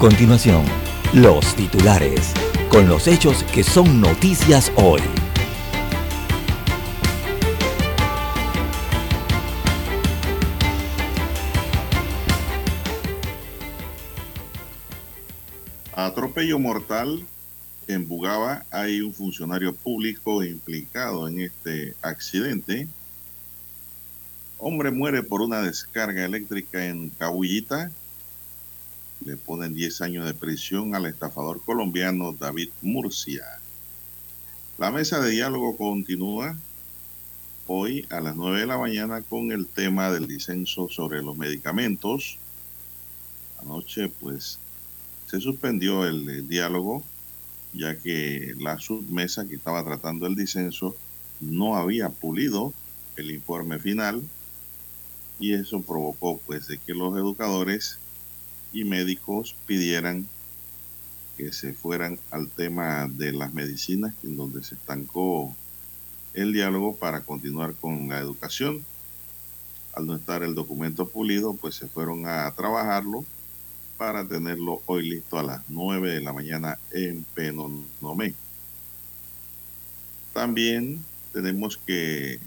Continuación, los titulares, con los hechos que son noticias hoy. Atropello mortal en Bugaba. Hay un funcionario público implicado en este accidente. Hombre muere por una descarga eléctrica en Cabullita. Le ponen 10 años de prisión al estafador colombiano David Murcia. La mesa de diálogo continúa hoy a las 9 de la mañana con el tema del disenso sobre los medicamentos. Anoche pues se suspendió el, diálogo ya que la submesa que estaba tratando el disenso no había pulido el informe final y eso provocó pues de que los educadores y médicos pidieran que se fueran al tema de las medicinas en donde se estancó el diálogo para continuar con la educación. Al no estar el documento pulido, pues se fueron a trabajarlo para tenerlo hoy listo a las 9 de la mañana en Penonomé. También tenemos que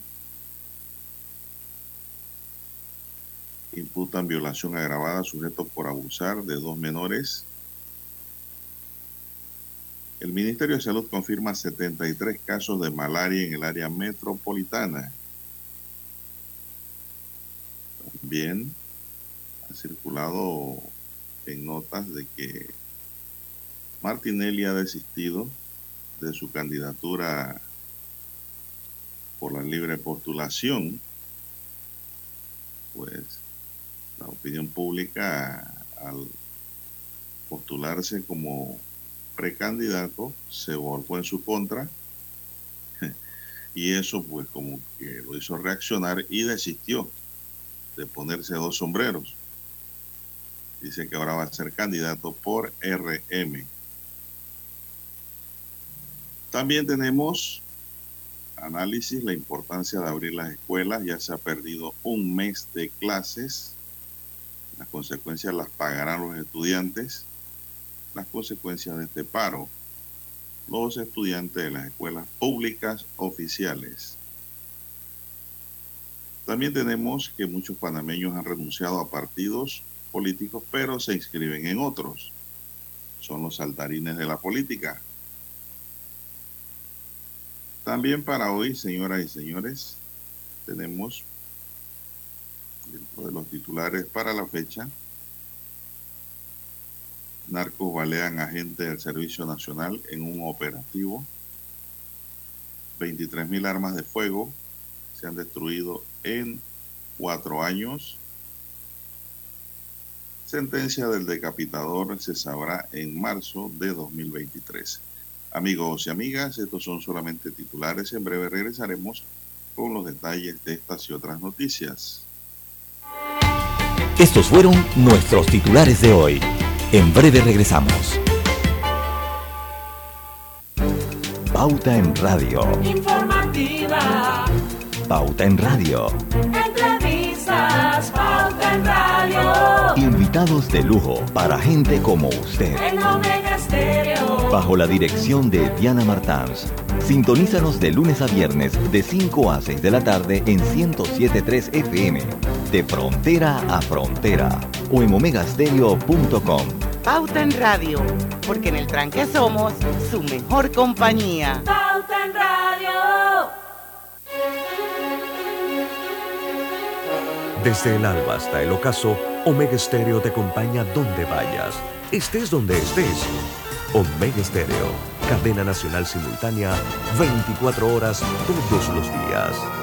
imputan violación agravada a sujetos por abusar de dos menores. El Ministerio de Salud confirma 73 casos de malaria en el área metropolitana. También ha circulado en notas de que Martinelli ha desistido de su candidatura por la libre postulación, pues la opinión pública al postularse como precandidato se volcó en su contra y eso pues como que lo hizo reaccionar y desistió de ponerse dos sombreros dice que ahora va a ser candidato por RM. También tenemos análisis, la importancia de abrir las escuelas. Ya se ha perdido un mes de clases. Las consecuencias las pagarán los estudiantes. Las consecuencias de este paro. Los estudiantes de las escuelas públicas oficiales. También tenemos que muchos panameños han renunciado a partidos políticos, pero se inscriben en otros. Son los saltarines de la política. También para hoy, señoras y señores, tenemos dentro de los titulares para la fecha, narcos balean agentes del Servicio Nacional en un operativo, 23 mil armas de fuego se han destruido en cuatro años, sentencia del decapitador se sabrá en marzo de 2023. Amigos y amigas, estos son solamente titulares. En breve regresaremos con los detalles de estas y otras noticias. Estos fueron nuestros titulares de hoy. En breve regresamos. Pauta en Radio. Informativa. Pauta en Radio. Entrevistas. Pauta en Radio. Invitados de lujo para gente como usted. En Omega Estéreo. Bajo la dirección de Diana Martans. Sintonízanos de lunes a viernes de 5 a 6 de la tarde en 107.3 FM. De frontera a frontera. O en omegastereo.com. Pauta en Radio, porque en el tranque somos su mejor compañía. Pauta en Radio. Desde el alba hasta el ocaso, Omega Stereo te acompaña donde vayas, estés donde estés. Omega Stereo, cadena nacional simultánea, 24 horas todos los días.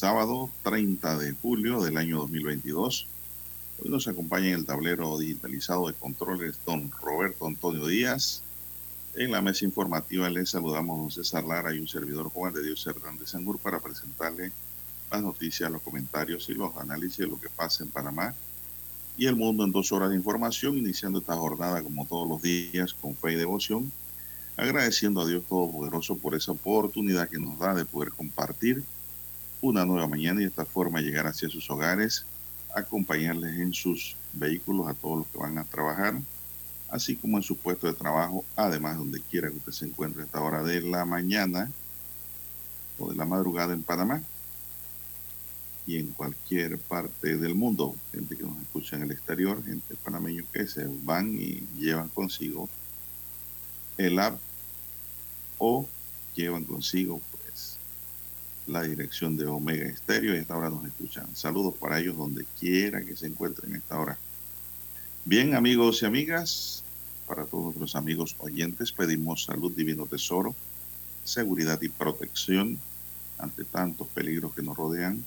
Sábado 30 de julio del año 2022. Hoy nos acompaña en el tablero digitalizado de controles don Roberto Antonio Díaz. En la mesa informativa les saludamos don César Lara y un servidor Juan de Dios Hernández Sangur para presentarle las noticias, los comentarios y los análisis de lo que pasa en Panamá y el mundo en dos horas de información, iniciando esta jornada como todos los días con fe y devoción agradeciendo a Dios Todopoderoso por esa oportunidad que nos da de poder compartir una nueva mañana y de esta forma llegar hacia sus hogares, acompañarles en sus vehículos a todos los que van a trabajar, así como en su puesto de trabajo, además donde quiera que usted se encuentre a esta hora de la mañana o de la madrugada en Panamá y en cualquier parte del mundo, gente que nos escucha en el exterior, gente panameños que se van y llevan consigo el app o llevan consigo la dirección de Omega Estéreo y a esta hora nos escuchan. Saludos para ellos donde quiera que se encuentren a esta hora. Bien, amigos y amigas, para todos nuestros amigos oyentes pedimos salud, divino tesoro, seguridad y protección ante tantos peligros que nos rodean,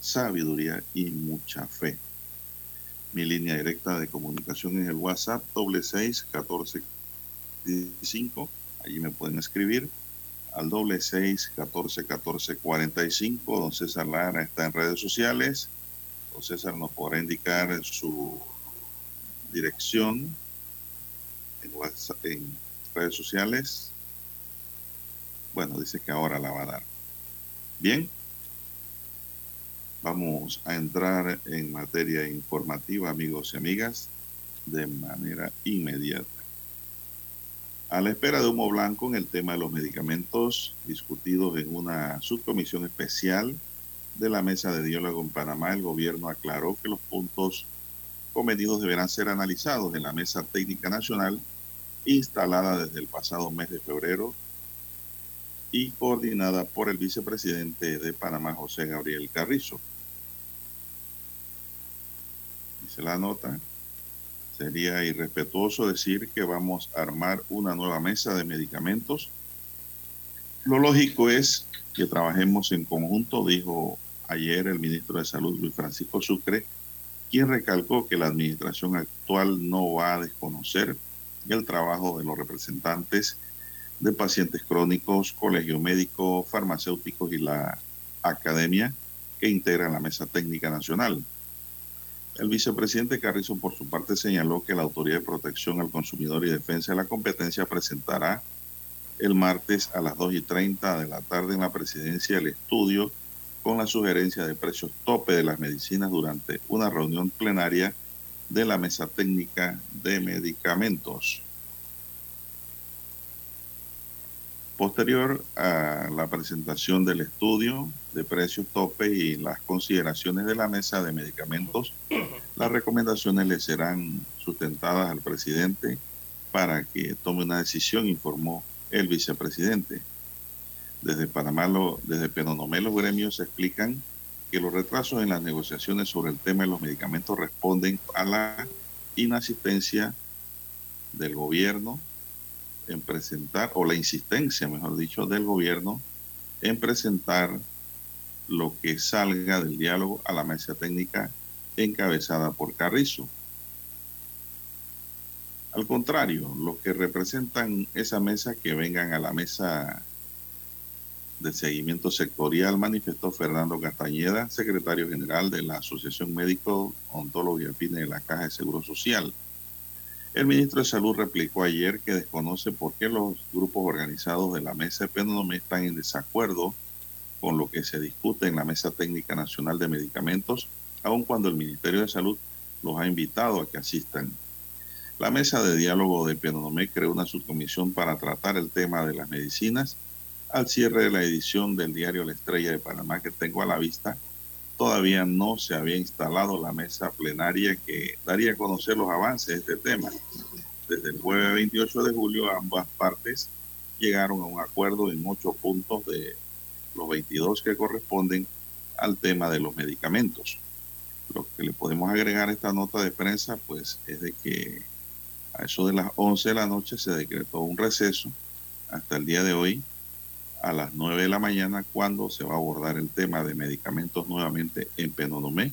sabiduría y mucha fe. Mi línea directa de comunicación es el WhatsApp doble seis catorce allí me pueden escribir al doble seis catorce catorce cuarenta y cinco. Don César Lara está en redes sociales. Don César nos podrá indicar su dirección en, redes sociales. Bueno, dice que ahora la va a dar. Bien, vamos a entrar en materia informativa, amigos y amigas, de manera inmediata. A la espera de humo blanco en el tema de los medicamentos discutidos en una subcomisión especial de la mesa de diálogo en Panamá, el gobierno aclaró que los puntos convenidos deberán ser analizados en la mesa técnica nacional instalada desde el pasado mes de febrero y coordinada por el vicepresidente de Panamá, José Gabriel Carrizo. Dice la nota, Sería irrespetuoso decir que vamos a armar una nueva mesa de medicamentos. Lo lógico es que trabajemos en conjunto, dijo ayer el ministro de Salud, Luis Francisco Sucre, quien recalcó que la administración actual no va a desconocer el trabajo de los representantes de pacientes crónicos, colegio médico, farmacéuticos y la academia que integran la Mesa Técnica Nacional. El vicepresidente Carrizo, por su parte, señaló que la Autoridad de Protección al Consumidor y Defensa de la Competencia presentará el martes a las 2 y 30 de la tarde en la presidencia el estudio con la sugerencia de precios tope de las medicinas durante una reunión plenaria de la Mesa Técnica de Medicamentos. Posterior a la presentación del estudio de precios tope y las consideraciones de la mesa de medicamentos, las recomendaciones le serán sustentadas al presidente para que tome una decisión, informó el vicepresidente. Desde Panamá, desde Penonomé, los gremios explican que los retrasos en las negociaciones sobre el tema de los medicamentos responden a la inasistencia del gobierno en presentar, o la insistencia, mejor dicho, del gobierno en presentar lo que salga del diálogo a la mesa técnica encabezada por Carrizo. Al contrario, los que representan esa mesa que vengan a la mesa de seguimiento sectorial, manifestó Fernando Castañeda, secretario general de la Asociación Médico, Ontólogo y Afines de la Caja de Seguro Social. El ministro de Salud replicó ayer que desconoce por qué los grupos organizados de la mesa PNOME están en desacuerdo con lo que se discute en la Mesa Técnica Nacional de Medicamentos, aun cuando el Ministerio de Salud los ha invitado a que asistan. La mesa de diálogo de PNOME creó una subcomisión para tratar el tema de las medicinas al cierre de la edición del diario La Estrella de Panamá que tengo a la vista todavía no se había instalado la mesa plenaria que daría a conocer los avances de este tema. Desde el jueves 28 de julio ambas partes llegaron a un acuerdo en ocho puntos de los 22 que corresponden al tema de los medicamentos. Lo que le podemos agregar a esta nota de prensa pues es de que a eso de las 11 de la noche se decretó un receso hasta el día de hoy a las 9 de la mañana cuando se va a abordar el tema de medicamentos nuevamente en Penonomé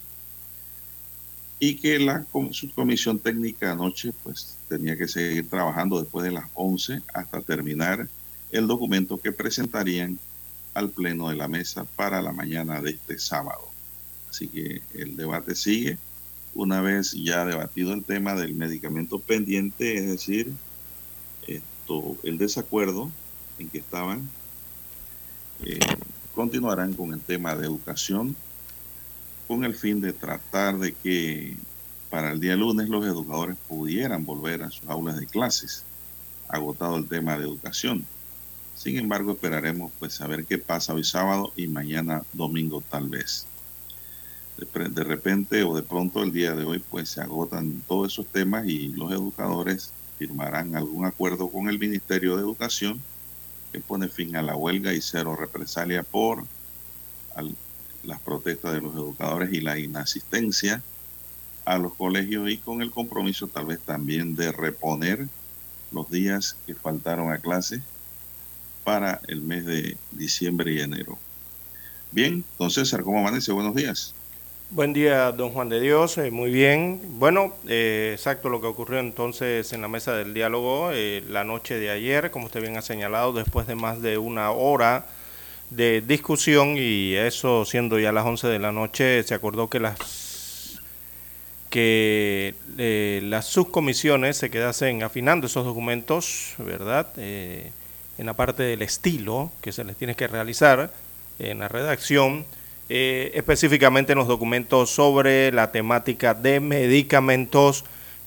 y que la subcomisión técnica anoche pues tenía que seguir trabajando después de las 11 hasta terminar el documento que presentarían al pleno de la mesa para la mañana de este sábado. Así que el debate sigue una vez ya debatido el tema del medicamento pendiente, es decir, esto, el desacuerdo en que estaban eh, continuarán con el tema de educación con el fin de tratar de que para el día lunes los educadores pudieran volver a sus aulas de clases, agotado el tema de educación. Sin embargo, esperaremos pues saber qué pasa hoy sábado y mañana domingo tal vez. De, repente o de pronto el día de hoy pues se agotan todos esos temas y los educadores firmarán algún acuerdo con el Ministerio de Educación que pone fin a la huelga y cero represalia por las protestas de los educadores y la inasistencia a los colegios y con el compromiso tal vez también de reponer los días que faltaron a clase para el mes de diciembre y enero. Bien, entonces, César, ¿cómo amanece? Buenos días. Buen día, don Juan de Dios. Eh, muy bien. Bueno, eh, exacto lo que ocurrió entonces en la mesa del diálogo eh, la noche de ayer, como usted bien ha señalado, después de más de una hora de discusión y eso siendo ya las 11 de la noche, se acordó que las que las subcomisiones se quedasen afinando esos documentos, ¿verdad? en la parte del estilo que se les tiene que realizar en la redacción eh, específicamente en los documentos sobre la temática de medicamentos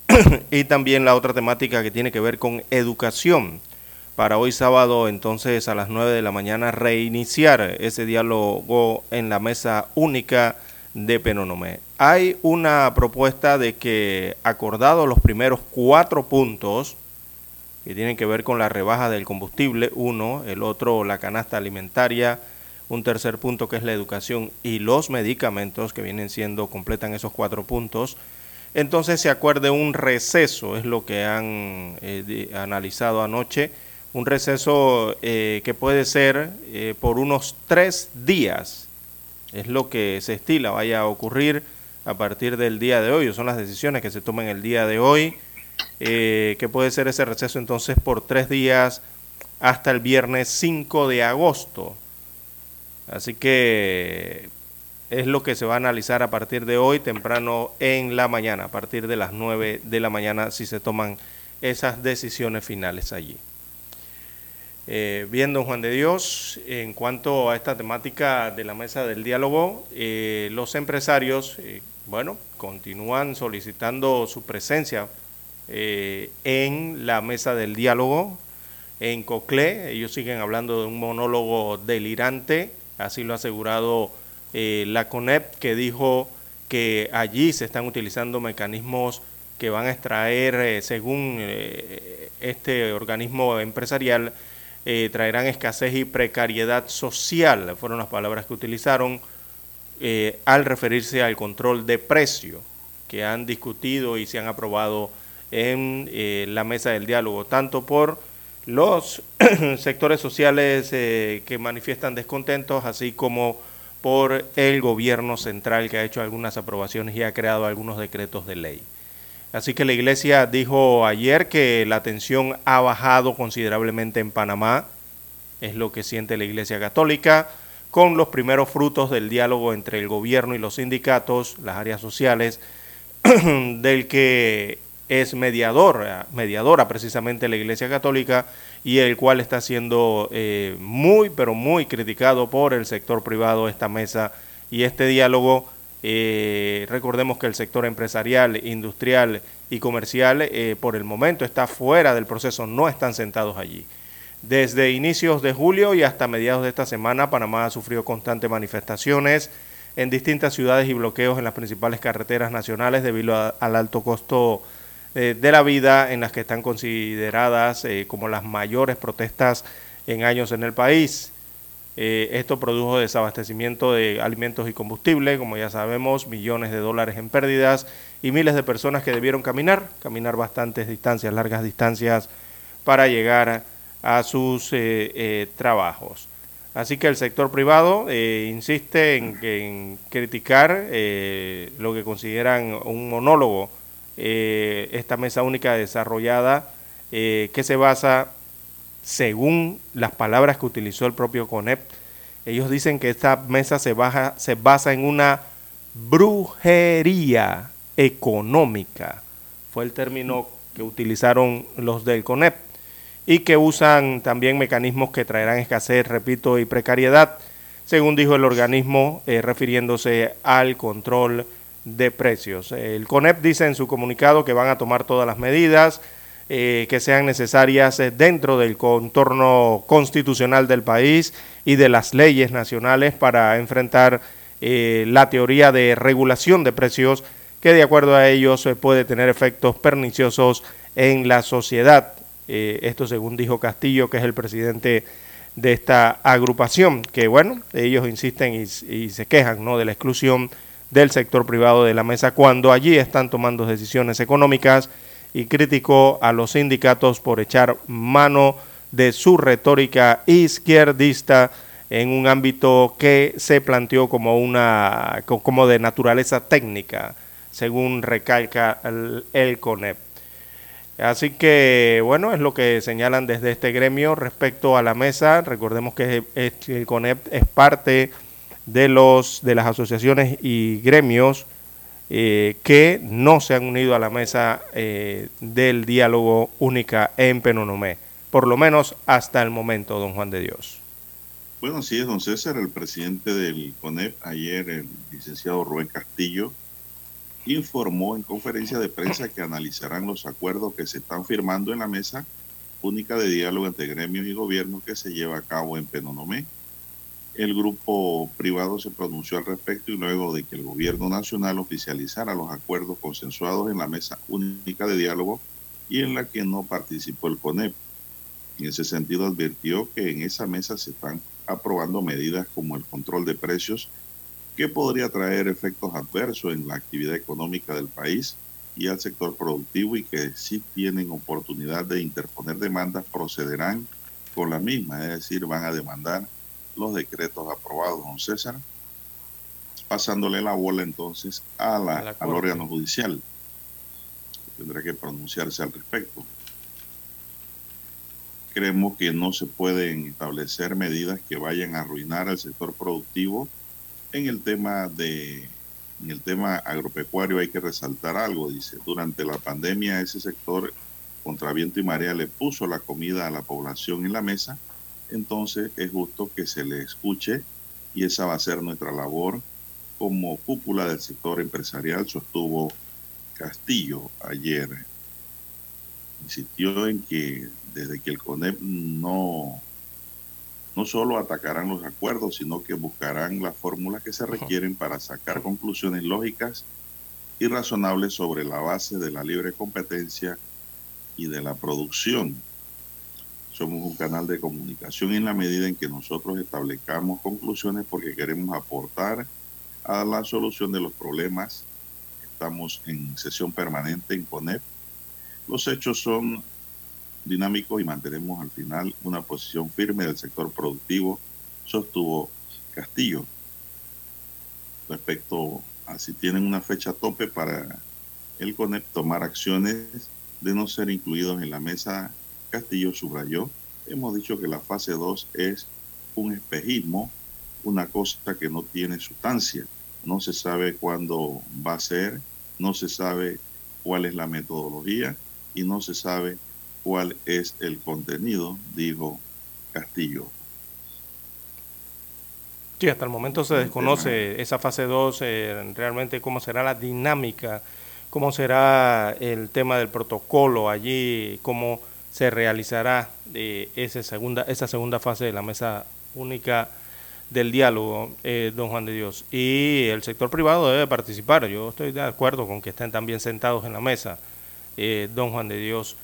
y también la otra temática que tiene que ver con educación. Para hoy sábado, entonces, a las 9 de la mañana, reiniciar ese diálogo en la mesa única de Penonomé. Hay una propuesta de que, acordado los primeros cuatro puntos, que tienen que ver con la rebaja del combustible, uno, el otro, la canasta alimentaria, un tercer punto que es la educación y los medicamentos que vienen siendo, completan esos cuatro puntos, entonces se acuerde un receso, es lo que han eh, analizado anoche, un receso eh, que puede ser eh, por unos tres días, es lo que se estila vaya a ocurrir a partir del día de hoy, son las decisiones que se toman el día de hoy, que puede ser ese receso entonces por tres días hasta el viernes 5 de agosto. Así que es lo que se va a analizar a partir de hoy, temprano en la mañana, a partir de las 9 de la mañana, si se toman esas decisiones finales allí. Eh, bien, don Juan de Dios, en cuanto a esta temática de la mesa del diálogo, eh, los empresarios, eh, bueno, continúan solicitando su presencia en la mesa del diálogo en Coclé. Ellos siguen hablando de un monólogo delirante así lo ha asegurado eh, la CONEP, que dijo que allí se están utilizando mecanismos que van a extraer, eh, según eh, este organismo empresarial, traerán escasez y precariedad social, fueron las palabras que utilizaron al referirse al control de precio que han discutido y se han aprobado en la mesa del diálogo, tanto por los sectores sociales eh, que manifiestan descontentos, así como por el gobierno central que ha hecho algunas aprobaciones y ha creado algunos decretos de ley. Así que la Iglesia dijo ayer que la tensión ha bajado considerablemente en Panamá, es lo que siente la Iglesia Católica, con los primeros frutos del diálogo entre el gobierno y los sindicatos, las áreas sociales, del que es mediador, mediadora precisamente la Iglesia Católica y el cual está siendo eh, muy, pero muy criticado por el sector privado esta mesa y este diálogo. Eh, recordemos que el sector empresarial, industrial y comercial eh, por el momento está fuera del proceso, no están sentados allí. Desde inicios de julio y hasta mediados de esta semana, Panamá ha sufrido constantes manifestaciones en distintas ciudades y bloqueos en las principales carreteras nacionales debido al alto costo eh, de la vida en las que están consideradas eh, como las mayores protestas en años en el país. Eh, esto produjo desabastecimiento de alimentos y combustible, como ya sabemos, millones de dólares en pérdidas y miles de personas que debieron caminar, caminar bastantes distancias, largas distancias, para llegar a sus trabajos. Así que el sector privado insiste en, criticar lo que consideran un monólogo, eh, esta mesa única desarrollada que se basa, según las palabras que utilizó el propio CONEP, ellos dicen que esta mesa se, baja, se basa en una brujería económica. Fue el término que utilizaron los del CONEP y que usan también mecanismos que traerán escasez, repito, y precariedad, según dijo el organismo eh, refiriéndose al control de precios. El CONEP dice en su comunicado que van a tomar todas las medidas eh, que sean necesarias eh, dentro del contorno constitucional del país y de las leyes nacionales para enfrentar la teoría de regulación de precios que de acuerdo a ellos puede tener efectos perniciosos en la sociedad. Eh, esto según dijo Castillo, que es el presidente de esta agrupación, que bueno, ellos insisten y, se quejan ¿no? de la exclusión del sector privado de la mesa cuando allí están tomando decisiones económicas y criticó a los sindicatos por echar mano de su retórica izquierdista en un ámbito que se planteó como una como de naturaleza técnica, según recalca el, el CONEP. Así que, bueno, es lo que señalan desde este gremio respecto a la mesa. Recordemos que el CONEP es parte de, los, de las asociaciones y gremios eh, que no se han unido a la mesa eh, del diálogo única en Penonomé, por lo menos hasta el momento, don Juan de Dios. Bueno, sí, es don César, el presidente del CONEP, ayer el licenciado Rubén Castillo, informó en conferencia de prensa que analizarán los acuerdos que se están firmando en la mesa única de diálogo entre gremios y gobierno que se lleva a cabo en Penonomé. El grupo privado se pronunció al respecto y luego de que el gobierno nacional oficializara los acuerdos consensuados en la mesa única de diálogo y en la que no participó el CONEP. En ese sentido advirtió que en esa mesa se están aprobando medidas como el control de precios que podría traer efectos adversos en la actividad económica del país y al sector productivo y que si tienen oportunidad de interponer demandas procederán con la misma, es decir, van a demandar los decretos aprobados, don César, pasándole la bola entonces a la, al órgano judicial. Tendrá que pronunciarse al respecto. Creemos que no se pueden establecer medidas que vayan a arruinar al sector productivo en el tema de en el tema agropecuario hay que resaltar algo, dice, durante la pandemia ese sector contra viento y marea le puso la comida a la población en la mesa, entonces es justo que se le escuche y esa va a ser nuestra labor como cúpula del sector empresarial, sostuvo Castillo ayer. Insistió en que desde que el CONEP no no solo atacarán los acuerdos, sino que buscarán las fórmulas que se requieren para sacar conclusiones lógicas y razonables sobre la base de la libre competencia y de la producción. Somos un canal de comunicación en la medida en que nosotros establezcamos conclusiones porque queremos aportar a la solución de los problemas. Estamos en sesión permanente en CONEP. Los hechos son dinámico y mantenemos al final una posición firme del sector productivo, sostuvo Castillo. Respecto a si tienen una fecha tope para el CONEP tomar acciones de no ser incluidos en la mesa, Castillo subrayó, hemos dicho que la fase 2 es un espejismo, una cosa que no tiene sustancia. No se sabe cuándo va a ser, no se sabe cuál es la metodología y no se sabe cuál es el contenido, dijo Castillo. Sí, hasta el momento se desconoce esa fase 2, eh, realmente cómo será la dinámica, cómo será el tema del protocolo allí, cómo se realizará eh, esa, segunda, esa segunda fase de la mesa única del diálogo, eh, don Juan de Dios. Y el sector privado debe participar. Yo estoy de acuerdo con que estén también sentados en la mesa, don Juan de Dios.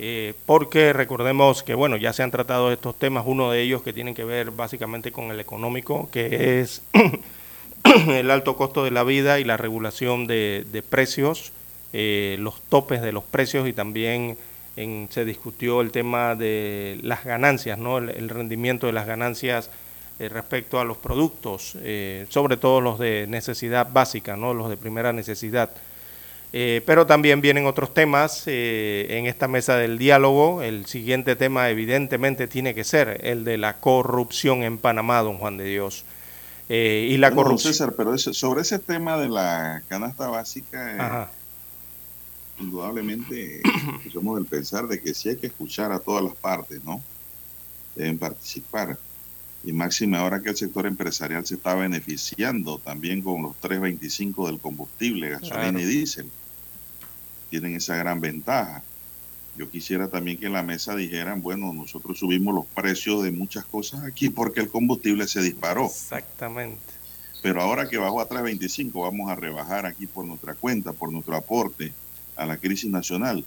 Eh, porque recordemos que bueno ya se han tratado estos temas, uno de ellos que tienen que ver básicamente con el económico, que es el alto costo de la vida y la regulación de, precios, eh, los topes de los precios y también se discutió el tema de las ganancias, ¿no? el, rendimiento de las ganancias eh, respecto a los productos, eh, sobre todo los de necesidad básica, ¿no? los de primera necesidad. Eh, pero también vienen otros temas en esta mesa del diálogo. El siguiente tema evidentemente tiene que ser el de la corrupción en Panamá, don Juan de Dios. y la corrupción... César, pero sobre ese tema de la canasta básica, indudablemente somos el pensar de que sí hay que escuchar a todas las partes, ¿no? Deben participar y máxima ahora que el sector empresarial se está beneficiando también con los 3.25 del combustible, gasolina y diésel. Tienen esa gran ventaja. Yo quisiera también que en la mesa dijeran, bueno, nosotros subimos los precios de muchas cosas aquí porque el combustible se disparó. Exactamente. Pero ahora que bajó a 3.25 vamos a rebajar aquí por nuestra cuenta, por nuestro aporte a la crisis nacional,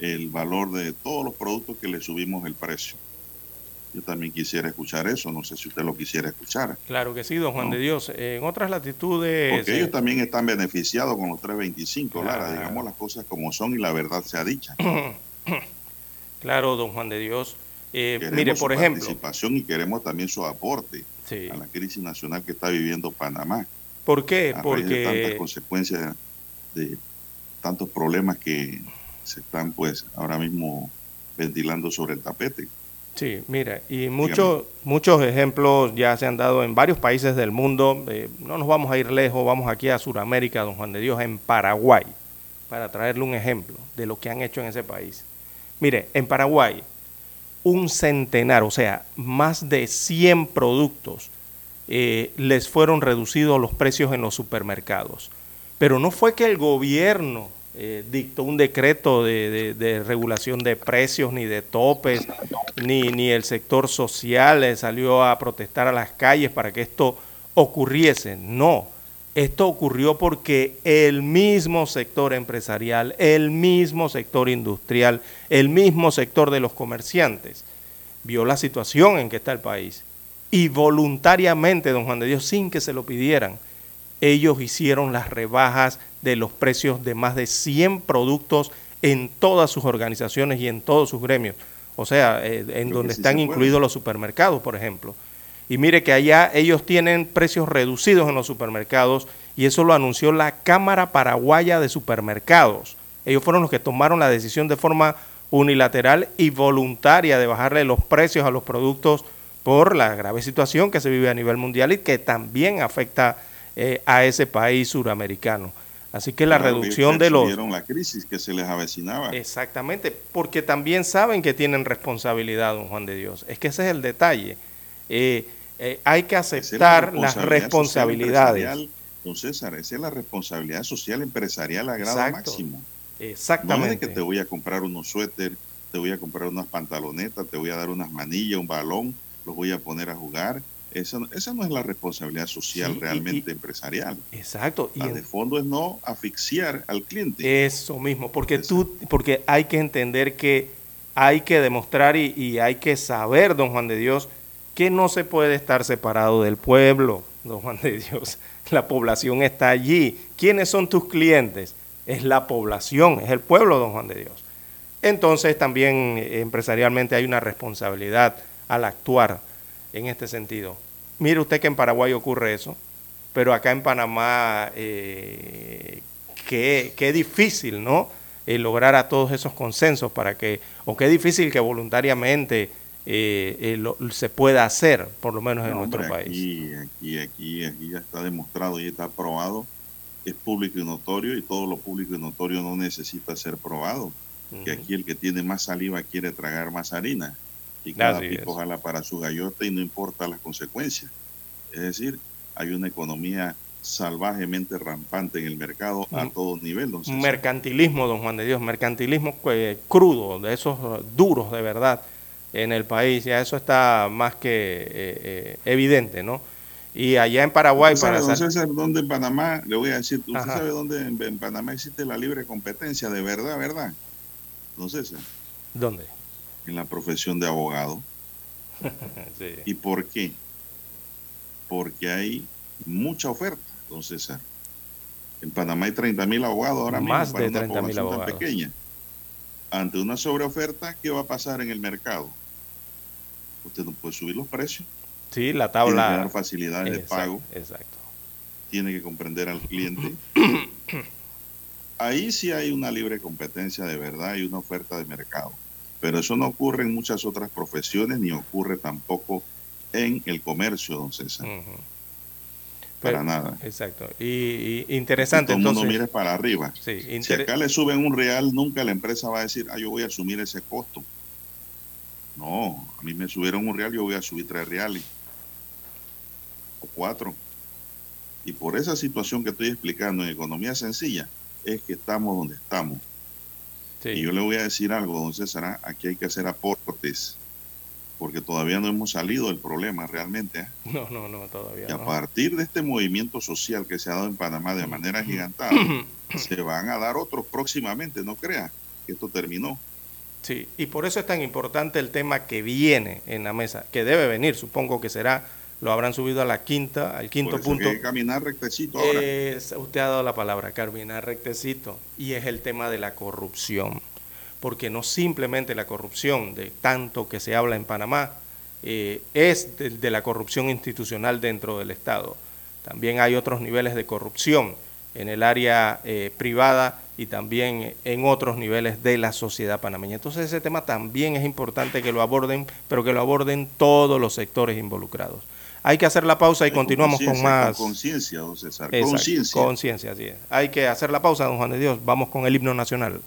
el valor de todos los productos que le subimos el precio. Yo también quisiera escuchar eso, no sé si usted lo quisiera escuchar. Claro que sí, don Juan de Dios. En otras latitudes... Porque ellos eh, también están beneficiados con los 325, Lara, digamos las cosas como son y la verdad sea dicha. claro, don Juan de Dios. Eh, mire, por ejemplo... participación y queremos también su aporte a la crisis nacional que está viviendo Panamá. ¿Por qué? Porque... De tantas consecuencias, de tantos problemas que se están pues ahora mismo ventilando sobre el tapete. Sí, mira, y muchos muchos ejemplos ya se han dado en varios países del mundo. Eh, no nos vamos a ir lejos, vamos aquí a Sudamérica, don Juan de Dios, en Paraguay, para traerle un ejemplo de lo que han hecho en ese país. Mire, en Paraguay, un centenar, o sea, más de 100 productos eh, les fueron reducidos los precios en los supermercados. Pero no fue que el gobierno eh, dictó un decreto de, regulación de precios, ni de topes, ni, ni el sector social salió a protestar a las calles para que esto ocurriese. No, esto ocurrió porque el mismo sector empresarial, el mismo sector industrial, el mismo sector de los comerciantes vio la situación en que está el país y voluntariamente, don Juan de Dios, sin que se lo pidieran, ellos hicieron las rebajas de los precios de más de 100 productos en todas sus organizaciones y en todos sus gremios, o sea, eh, en donde están incluidos los supermercados, por ejemplo. Y mire que allá ellos tienen precios reducidos en los supermercados y eso lo anunció la Cámara Paraguaya de Supermercados. Ellos fueron los que tomaron la decisión de forma unilateral y voluntaria de bajarle los precios a los productos por la grave situación que se vive a nivel mundial y que también afecta eh, a ese país suramericano. Así que la reducción de los... la crisis que se les avecinaba. Exactamente, porque también saben que tienen responsabilidad, don Juan de Dios. Es que ese es el detalle. Eh, eh, hay que aceptar las responsabilidades. Don César, esa es la responsabilidad social empresarial a grado máximo. Exactamente. No es que te voy a comprar unos suéter, te voy a comprar unas pantalonetas, te voy a dar unas manillas, un balón, los voy a poner a jugar esa, esa no es la responsabilidad social realmente empresarial. Exacto. La de fondo es no asfixiar al cliente. Eso mismo, porque tú, porque hay que entender que hay que demostrar y, y, hay que saber, don Juan de Dios, que no se puede estar separado del pueblo, don Juan de Dios. La población está allí. ¿Quiénes son tus clientes? Es la población, es el pueblo, don Juan de Dios. Entonces también eh, empresarialmente hay una responsabilidad al actuar en este sentido. Mire usted que en Paraguay ocurre eso, pero acá en Panamá, eh, qué, difícil, ¿no? Eh, lograr a todos esos consensos para que, o qué difícil que voluntariamente eh, se pueda hacer, por lo menos en nuestro país. Aquí, aquí, aquí ya está demostrado y está aprobado, es público y notorio, y todo lo público y notorio no necesita ser probado. Que aquí el que tiene más saliva quiere tragar más harina y cada pico jala para su gallota y no importa las consecuencias. Es decir, hay una economía salvajemente rampante en el mercado a mm. todo nivel. Don mercantilismo, don Juan de Dios, mercantilismo eh, crudo, de esos eh, duros de verdad en el país, ya eso está más que eh, evidente, ¿no? Y allá en Paraguay... ¿Usted sabe, don César, dónde en Panamá, le voy a decir, ¿usted sabe dónde en, en, Panamá existe la libre competencia de verdad, verdad? Don César. ¿Dónde? En la profesión de abogado. ¿Y por qué? Porque hay mucha oferta, don César. En Panamá hay 30 mil abogados ahora Más mismo para de 30 mil abogados. pequeña. Ante una sobreoferta, ¿qué va a pasar en el mercado? Usted no puede subir los precios. Sí, la tabla. Tiene que dar facilidades de pago. Exacto. Tiene que comprender al cliente. Ahí sí hay una libre competencia de verdad y una oferta de mercado. Pero eso no ocurre en muchas otras profesiones ni ocurre tampoco en el comercio, don César. Para nada. Exacto. Y, interesante. Todo mundo mire para arriba. si acá le suben un real, nunca la empresa va a decir, ah, yo voy a asumir ese costo. No, a mí me subieron un real, yo voy a subir tres reales. O cuatro. Y por esa situación que estoy explicando en economía sencilla, es que estamos donde estamos. Y yo le voy a decir algo, don César, ¿ah? aquí hay que hacer aportes, porque todavía no hemos salido del problema realmente. ¿eh? No, no, no, todavía. Y a partir de este movimiento social que se ha dado en Panamá de manera gigantada, se van a dar otros próximamente, no crea que esto terminó. Sí, y por eso es tan importante el tema que viene en la mesa, que debe venir, supongo que será lo habrán subido a la quinta, al quinto punto. Que caminar rectecito ahora. usted ha dado la palabra, caminar rectecito, y es el tema de la corrupción, porque no simplemente la corrupción de tanto que se habla en Panamá, eh, es de, la corrupción institucional dentro del Estado. También hay otros niveles de corrupción en el área eh, privada y también en otros niveles de la sociedad panameña. Entonces ese tema también es importante que lo aborden, pero que lo aborden todos los sectores involucrados. Hay que hacer la pausa y continuamos con más. Conciencia, don César. Conciencia. Conciencia, así es. Hay que hacer la pausa, don Juan de Dios. Vamos con el himno nacional.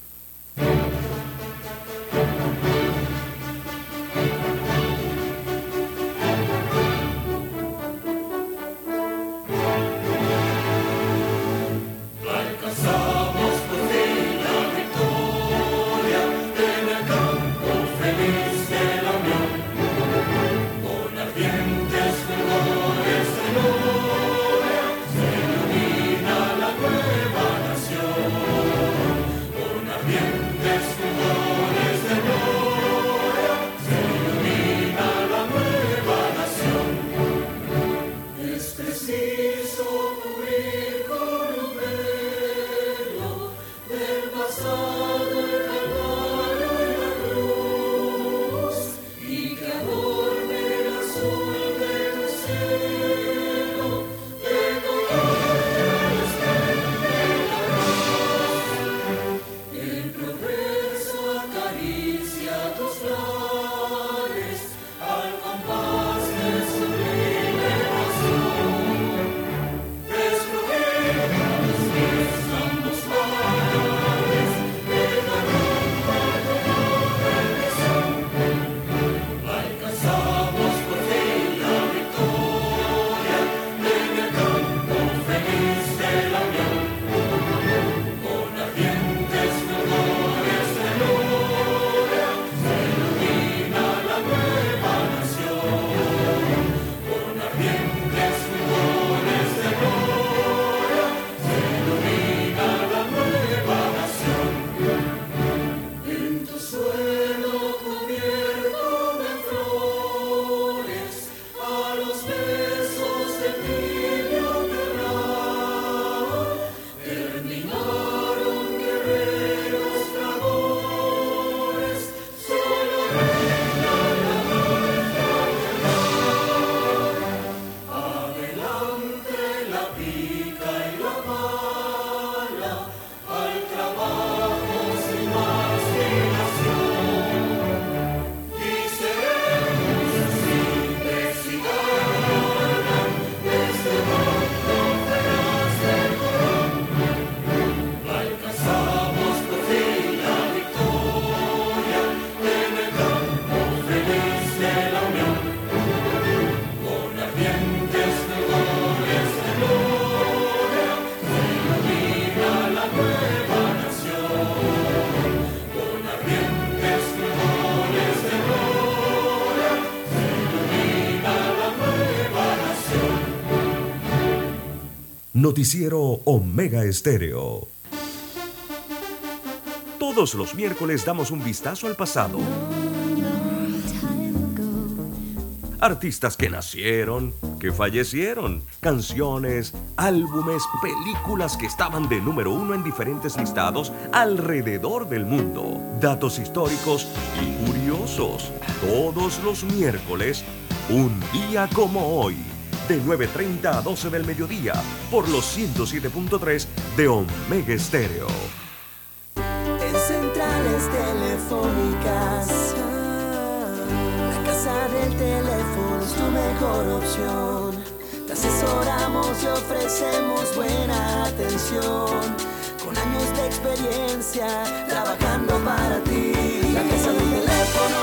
Noticiero Omega Estéreo. Todos los miércoles damos un vistazo al pasado. Artistas que nacieron, que fallecieron, canciones, álbumes, películas que estaban de número uno en diferentes listados alrededor del mundo, datos históricos y curiosos. Todos los miércoles Un día como hoy, de 9.30 a 12 del mediodía, por los 107.3 de Omega Estéreo. En centrales telefónicas, la casa del teléfono es tu mejor opción. Te asesoramos y ofrecemos buena atención. Con años de experiencia, trabajando para ti. La casa del teléfono,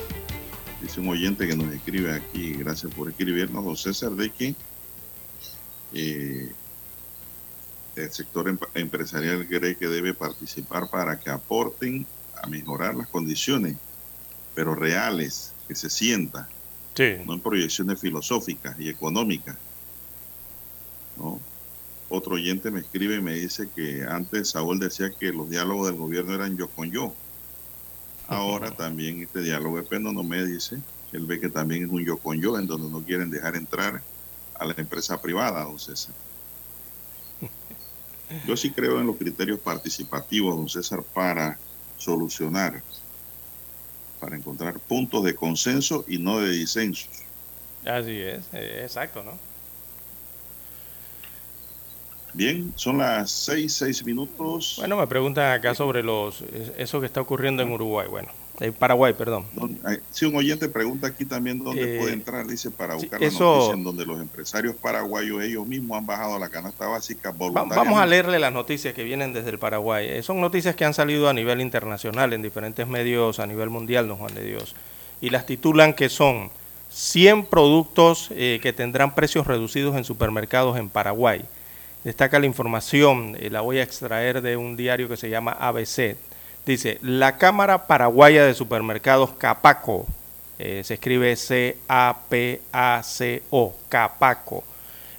dice un oyente que nos escribe aquí, gracias por escribirnos, don César, de que eh, el sector em- empresarial cree que debe participar para que aporten a mejorar las condiciones, pero reales, que se sienta, Sí. no en proyecciones filosóficas y económicas. ¿no? Otro oyente me escribe y me dice que antes Saúl decía que los diálogos del gobierno eran yo con yo. Ahora también este diálogo de Pendo no me dice que él ve que también es un yo con yo, en donde no quieren dejar entrar a la empresa privada, don César. Yo sí creo en los criterios participativos, don César, para solucionar, para encontrar puntos de consenso y no de disensos. Así es, eh, exacto, ¿no? Bien, son las seis, seis minutos. Bueno, me preguntan acá sobre los es- eso que está ocurriendo en Uruguay, bueno, en Paraguay, perdón. Ay, Si un oyente pregunta aquí también dónde Eh, puede entrar, dice, para sí, buscar la eso- noticia en donde los empresarios paraguayos ellos mismos han bajado la canasta básica vamos a leerle las noticias que vienen desde el Paraguay. Eh, son noticias que han salido a nivel internacional, en diferentes medios a nivel mundial, don Juan de Dios. Y las titulan que son 100 productos eh, que tendrán precios reducidos en supermercados en Paraguay. Destaca la información, eh, la voy a extraer de un diario que se llama ABC. Dice, la Cámara Paraguaya de Supermercados Capaco, eh, se escribe C-A-P-A-C-O, Capaco.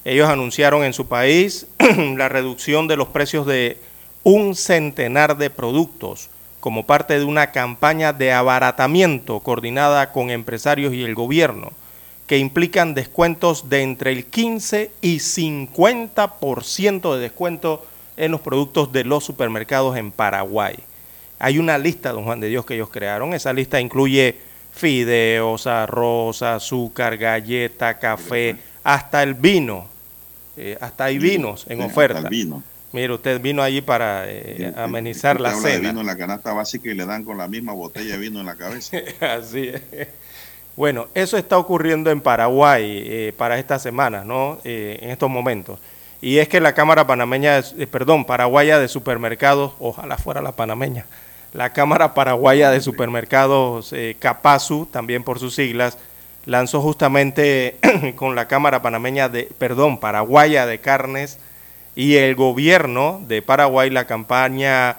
Ellos anunciaron en su país la reducción de los precios de un centenar de productos como parte de una campaña de abaratamiento coordinada con empresarios y el gobierno, que implican descuentos de entre el 15 y 50% de descuento en los productos de los supermercados en Paraguay. Hay una lista, don Juan de Dios, que ellos crearon. Esa lista incluye fideos, arroz, azúcar, galleta, café, hasta el vino. Eh, hasta hay vinos en Sí, hasta oferta. el vino. Mire, usted vino allí para eh, amenizar usted la habla de cena. vino en la canasta básica y le dan con la misma botella de vino en la cabeza. Así es. Bueno, eso está ocurriendo en Paraguay eh, para esta semana, ¿no? Eh, en estos momentos. Y es que la Cámara Panameña, de- eh, perdón, Paraguaya de Supermercados, ojalá fuera la panameña, la Cámara Paraguaya de Supermercados, eh, Capasu, también por sus siglas, lanzó justamente con la Cámara Panameña de, perdón, Paraguaya de Carnes y el gobierno de Paraguay la campaña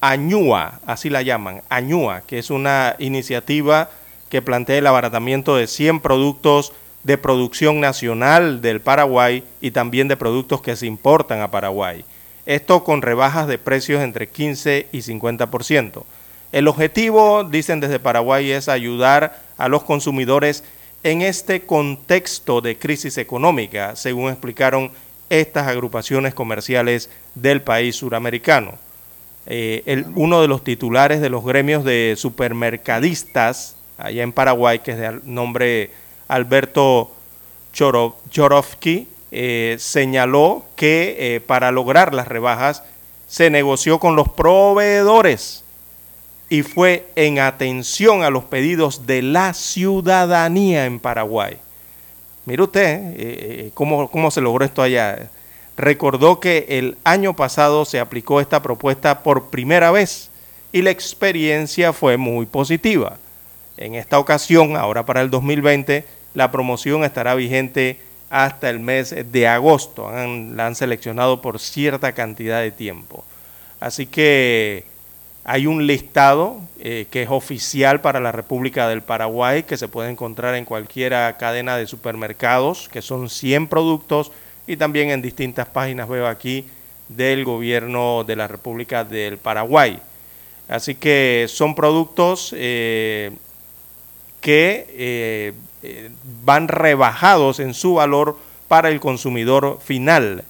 Añúa, así la llaman, Añúa, que es una iniciativa que plantea el abaratamiento de 100 productos de producción nacional del Paraguay y también de productos que se importan a Paraguay. Esto con rebajas de precios entre 15 y 50%. El objetivo, dicen desde Paraguay, es ayudar a los consumidores en este contexto de crisis económica, según explicaron estas agrupaciones comerciales del país suramericano. Eh, uno de los titulares de los gremios de supermercadistas allá en Paraguay, que es de nombre Alberto Choro- Chorovsky, eh, señaló que eh, para lograr las rebajas se negoció con los proveedores y fue en atención a los pedidos de la ciudadanía en Paraguay. Mire usted eh, cómo, cómo se logró esto allá. Recordó que el año pasado se aplicó esta propuesta por primera vez y la experiencia fue muy positiva. En esta ocasión, ahora para el 2020, la promoción estará vigente hasta el mes de agosto. la han seleccionado por cierta cantidad de tiempo. Así que hay un listado eh, que es oficial para la República del Paraguay que se puede encontrar en cualquier cadena de supermercados, que son 100 productos y también en distintas páginas veo aquí del gobierno de la República del Paraguay. Así que son productos eh, que eh, van rebajados en su valor para el consumidor final.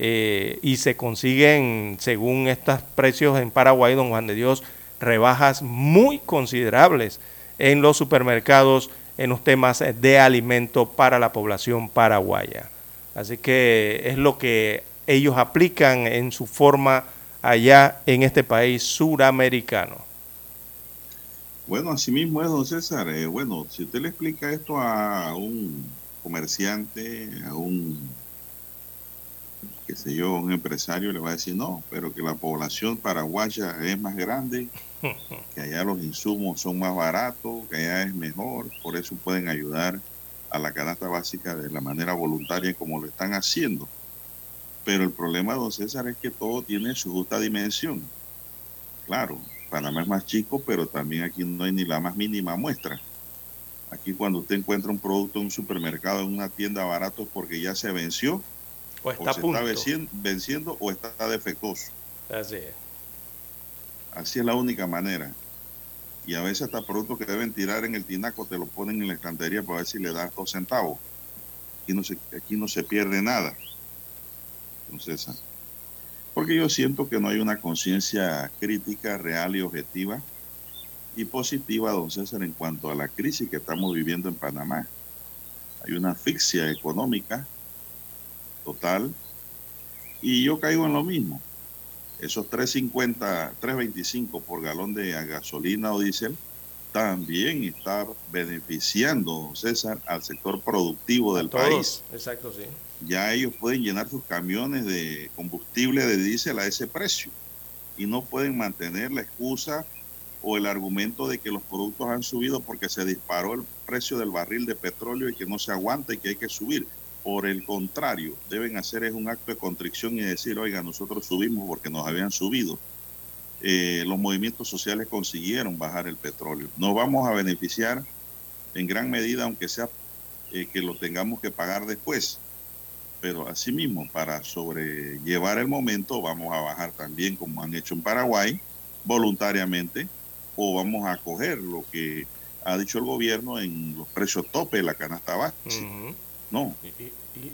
Eh, y se consiguen, según estos precios en Paraguay, don Juan de Dios, rebajas muy considerables en los supermercados en los temas de alimento para la población paraguaya. Así que es lo que ellos aplican en su forma allá en este país suramericano. Bueno, así mismo es, don César. Eh, bueno, si usted le explica esto a un comerciante, a un qué sé yo, un empresario le va a decir no, pero que la población paraguaya es más grande, que allá los insumos son más baratos, que allá es mejor, por eso pueden ayudar a la canasta básica de la manera voluntaria como lo están haciendo. Pero el problema, don César, es que todo tiene su justa dimensión. Claro, Panamá es más chico, pero también aquí no hay ni la más mínima muestra. Aquí cuando usted encuentra un producto en un supermercado, en una tienda barato, porque ya se venció o está, se está venciendo, o está defectuoso. Así es. Así es la única manera. Y a veces hasta productos que deben tirar en el tinaco te lo ponen en la estantería para ver si le das dos centavos. Aquí no se, aquí no se pierde nada. Entonces, porque yo siento que no hay una conciencia crítica, real y objetiva y positiva, don César, en cuanto a la crisis que estamos viviendo en Panamá. Hay una asfixia económica total. Y yo caigo en lo mismo. Esos 3.50, 3.25 por galón de gasolina o diésel también está beneficiando, César, al sector productivo del país. Exacto, sí. Ya ellos pueden llenar sus camiones de combustible de diésel a ese precio y no pueden mantener la excusa o el argumento de que los productos han subido porque se disparó el precio del barril de petróleo y que no se aguanta y que hay que subir. Por el contrario, deben hacer es un acto de contrición y decir, oiga, nosotros subimos porque nos habían subido. Eh, los movimientos sociales consiguieron bajar el petróleo. Nos vamos a beneficiar en gran medida, aunque sea eh, que lo tengamos que pagar después. Pero asimismo, para sobrellevar el momento, vamos a bajar también, como han hecho en Paraguay, voluntariamente, o vamos a coger lo que ha dicho el gobierno en los precios tope de la canasta básica. No.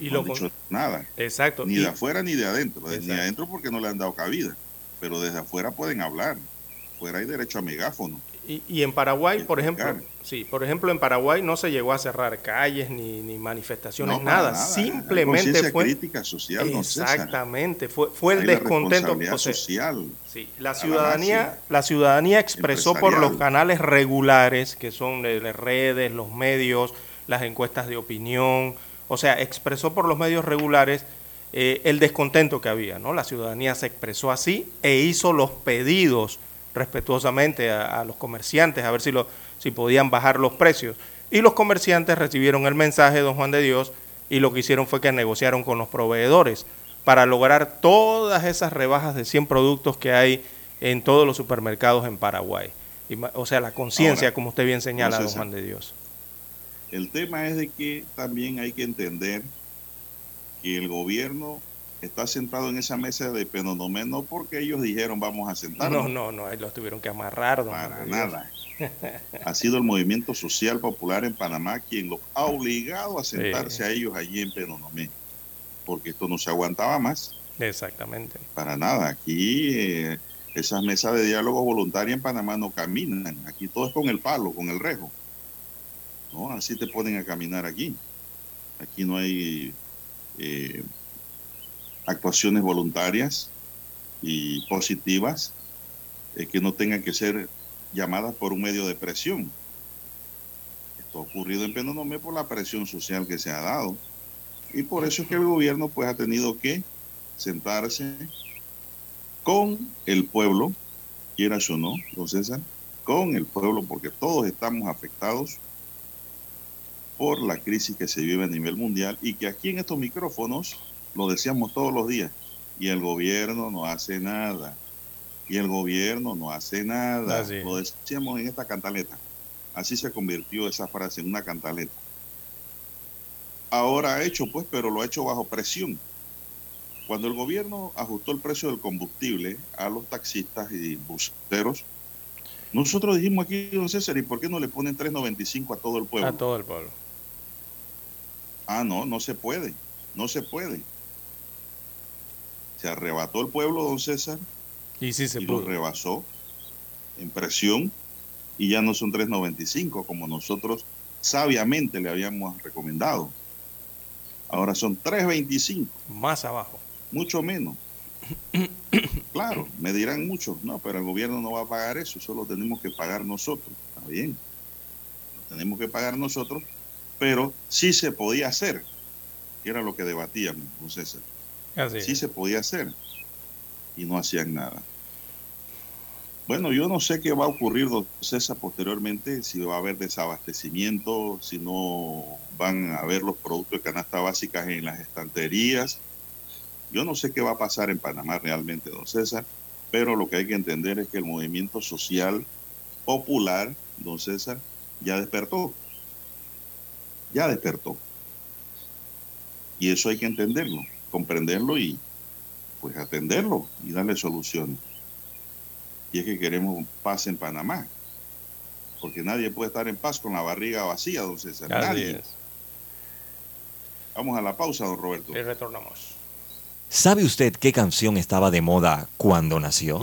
Y, no dicho nada. Exacto. Ni de afuera ni de adentro. Ni de adentro porque no le han dado cabida. Pero desde afuera pueden hablar. Fuera hay derecho a megáfono. Y, en Paraguay, por ejemplo, sí, por ejemplo, en Paraguay no se llegó a cerrar calles ni, ni manifestaciones, nada. Simplemente fue crítica social. Exactamente, fue, fue el descontento social. Sí, la ciudadanía, la ciudadanía expresó por los canales regulares, que son las redes, los medios, las encuestas de opinión, o sea, expresó por los medios regulares eh, el descontento que había, ¿no? La ciudadanía se expresó así e hizo los pedidos respetuosamente a, los comerciantes a ver si, lo, si podían bajar los precios. Y los comerciantes recibieron el mensaje, don Juan de Dios, y lo que hicieron fue que negociaron con los proveedores para lograr todas esas rebajas de 100 productos que hay en todos los supermercados en Paraguay. o sea, la conciencia, como usted bien señala, don Juan de Dios. El tema es de que también hay que entender que el gobierno está sentado en esa mesa de Penonomé no porque ellos dijeron vamos a sentarnos. No, no, no, los tuvieron que amarrar. Para nada. ha sido el movimiento social popular en Panamá quien los ha obligado a sentarse a ellos allí en Penonomé, porque esto no se aguantaba más. Exactamente. Para nada. Aquí eh, esas mesas de diálogo voluntaria en Panamá no caminan. Aquí todo es con el palo, con el rejo. ¿no? Así te ponen a caminar aquí. Aquí no hay eh, actuaciones voluntarias y positivas eh, que no tengan que ser llamadas por un medio de presión. esto ha ocurrido en Penonomé por la presión social que se ha dado. Y por eso es que el gobierno pues ha tenido que sentarse con el pueblo, quieras o no, don César, con el pueblo, porque todos estamos afectados por la crisis que se vive a nivel mundial y que aquí en estos micrófonos lo decíamos todos los días, y el gobierno no hace nada, y el gobierno no hace nada, Así lo decíamos en esta cantaleta. Así se convirtió esa frase en una cantaleta. Ahora ha hecho, pues, pero lo ha hecho bajo presión. Cuando el gobierno ajustó el precio del combustible a los taxistas y buseros, nosotros dijimos aquí, don César, ¿y por qué no le ponen 3.95 a todo el pueblo? A todo el pueblo. Ah, no, no se puede, no se puede. Se arrebató el pueblo, don César, Y sí se y lo rebasó en presión y ya no son 3.95 como nosotros sabiamente le habíamos recomendado. Ahora son 3.25, Más abajo. mucho menos. Claro, me dirán muchos, no, pero el gobierno no va a pagar eso, eso lo tenemos que pagar nosotros. Está bien, lo tenemos que pagar nosotros, pero sí se podía hacer, que era lo que debatíamos, don César. Así Sí se podía hacer y no hacían nada. Bueno, yo no sé qué va a ocurrir, don César, posteriormente, si va a haber desabastecimiento, si no van a haber los productos de canasta básicas en las estanterías. Yo no sé qué va a pasar en Panamá realmente, don César, pero lo que hay que entender es que el movimiento social popular, don César, ya despertó. Ya despertó. Y eso hay que entenderlo, comprenderlo y pues atenderlo y darle soluciones. Y es que queremos paz en Panamá. Porque nadie puede estar en paz con la barriga vacía, don César. Así Nadie. Vamos a la pausa, don Roberto. Y retornamos. ¿Sabe usted qué canción estaba de moda cuando nació?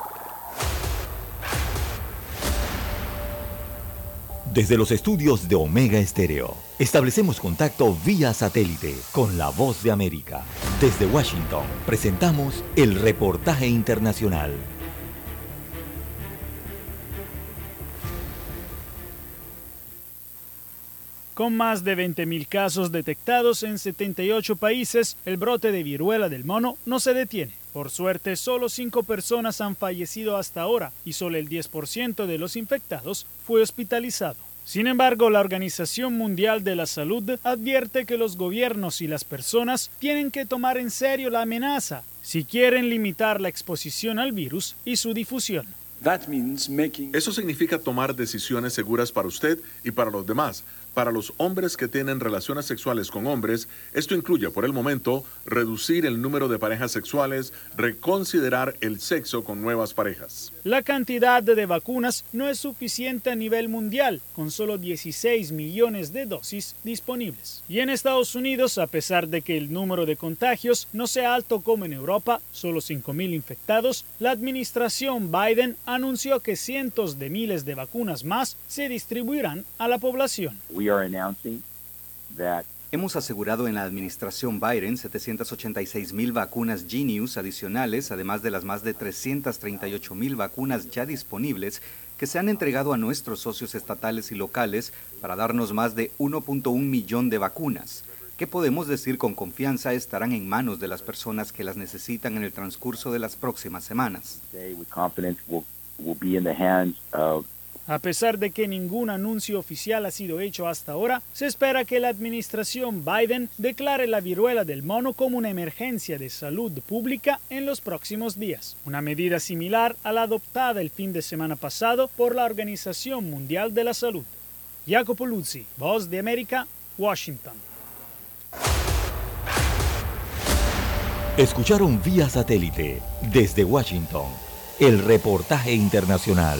Desde los estudios de Omega Estéreo, establecemos contacto vía satélite con la voz de América. Desde Washington, presentamos el reportaje internacional. Con más de 20.000 casos detectados en 78 países, el brote de viruela del mono no se detiene. Por suerte, solo 5 personas han fallecido hasta ahora y solo el 10% de los infectados fue hospitalizado. Sin embargo, la Organización Mundial de la Salud advierte que los gobiernos y las personas tienen que tomar en serio la amenaza si quieren limitar la exposición al virus y su difusión. Eso significa tomar decisiones seguras para usted y para los demás. Para los hombres que tienen relaciones sexuales con hombres, esto incluye por el momento reducir el número de parejas sexuales, reconsiderar el sexo con nuevas parejas. La cantidad de vacunas no es suficiente a nivel mundial, con solo 16 millones de dosis disponibles. Y en Estados Unidos, a pesar de que el número de contagios no sea alto como en Europa, solo 5.000 infectados, la administración Biden anunció que cientos de miles de vacunas más se distribuirán a la población. Hemos asegurado en la administración Biden 786 mil vacunas Genius adicionales, además de las más de 338 mil vacunas ya disponibles que se han entregado a nuestros socios estatales y locales para darnos más de 1.1 millón de vacunas, que podemos decir con confianza estarán en manos de las personas que las necesitan en el transcurso de las próximas semanas. A pesar de que ningún anuncio oficial ha sido hecho hasta ahora, se espera que la administración Biden declare la viruela del mono como una emergencia de salud pública en los próximos días, una medida similar a la adoptada el fin de semana pasado por la Organización Mundial de la Salud. Jacopo Luzzi, Voz de América, Washington. Escucharon vía satélite desde Washington el reportaje internacional.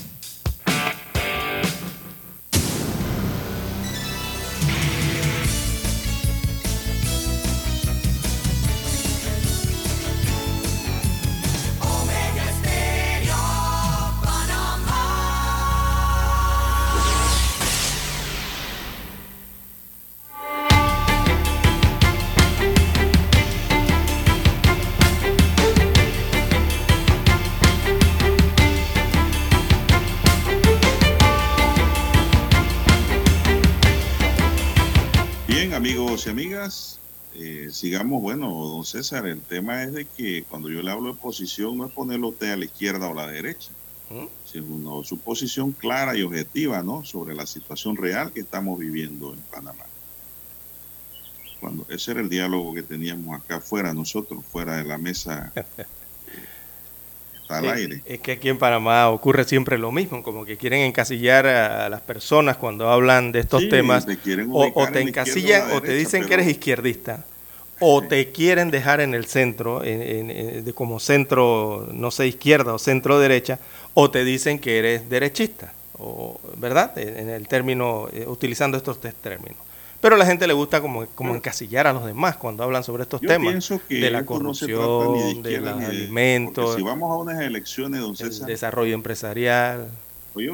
Sigamos. Bueno, don César, el tema es de que cuando yo le hablo de posición no es ponerlo usted a la izquierda o a la derecha, sino su posición clara y objetiva, ¿no? Sobre la situación real que estamos viviendo en Panamá. Cuando ese era el diálogo que teníamos acá afuera, nosotros, fuera de la mesa, está al aire. Es que aquí en Panamá ocurre siempre lo mismo, como que quieren encasillar a las personas cuando hablan de estos Sí, temas, te o, te encasillan o te dicen que eres izquierdista, o te quieren dejar en el centro, en- en- como centro, no sé, izquierda o centro derecha, o te dicen que eres derechista, o, ¿verdad? En, el término, eh, utilizando estos tres términos. Pero a la gente le gusta como, como encasillar a los demás cuando hablan sobre estos Yo temas, que de la no corrupción, de los de- alimentos, si vamos a unas elecciones, don el desarrollo empresarial. Oye,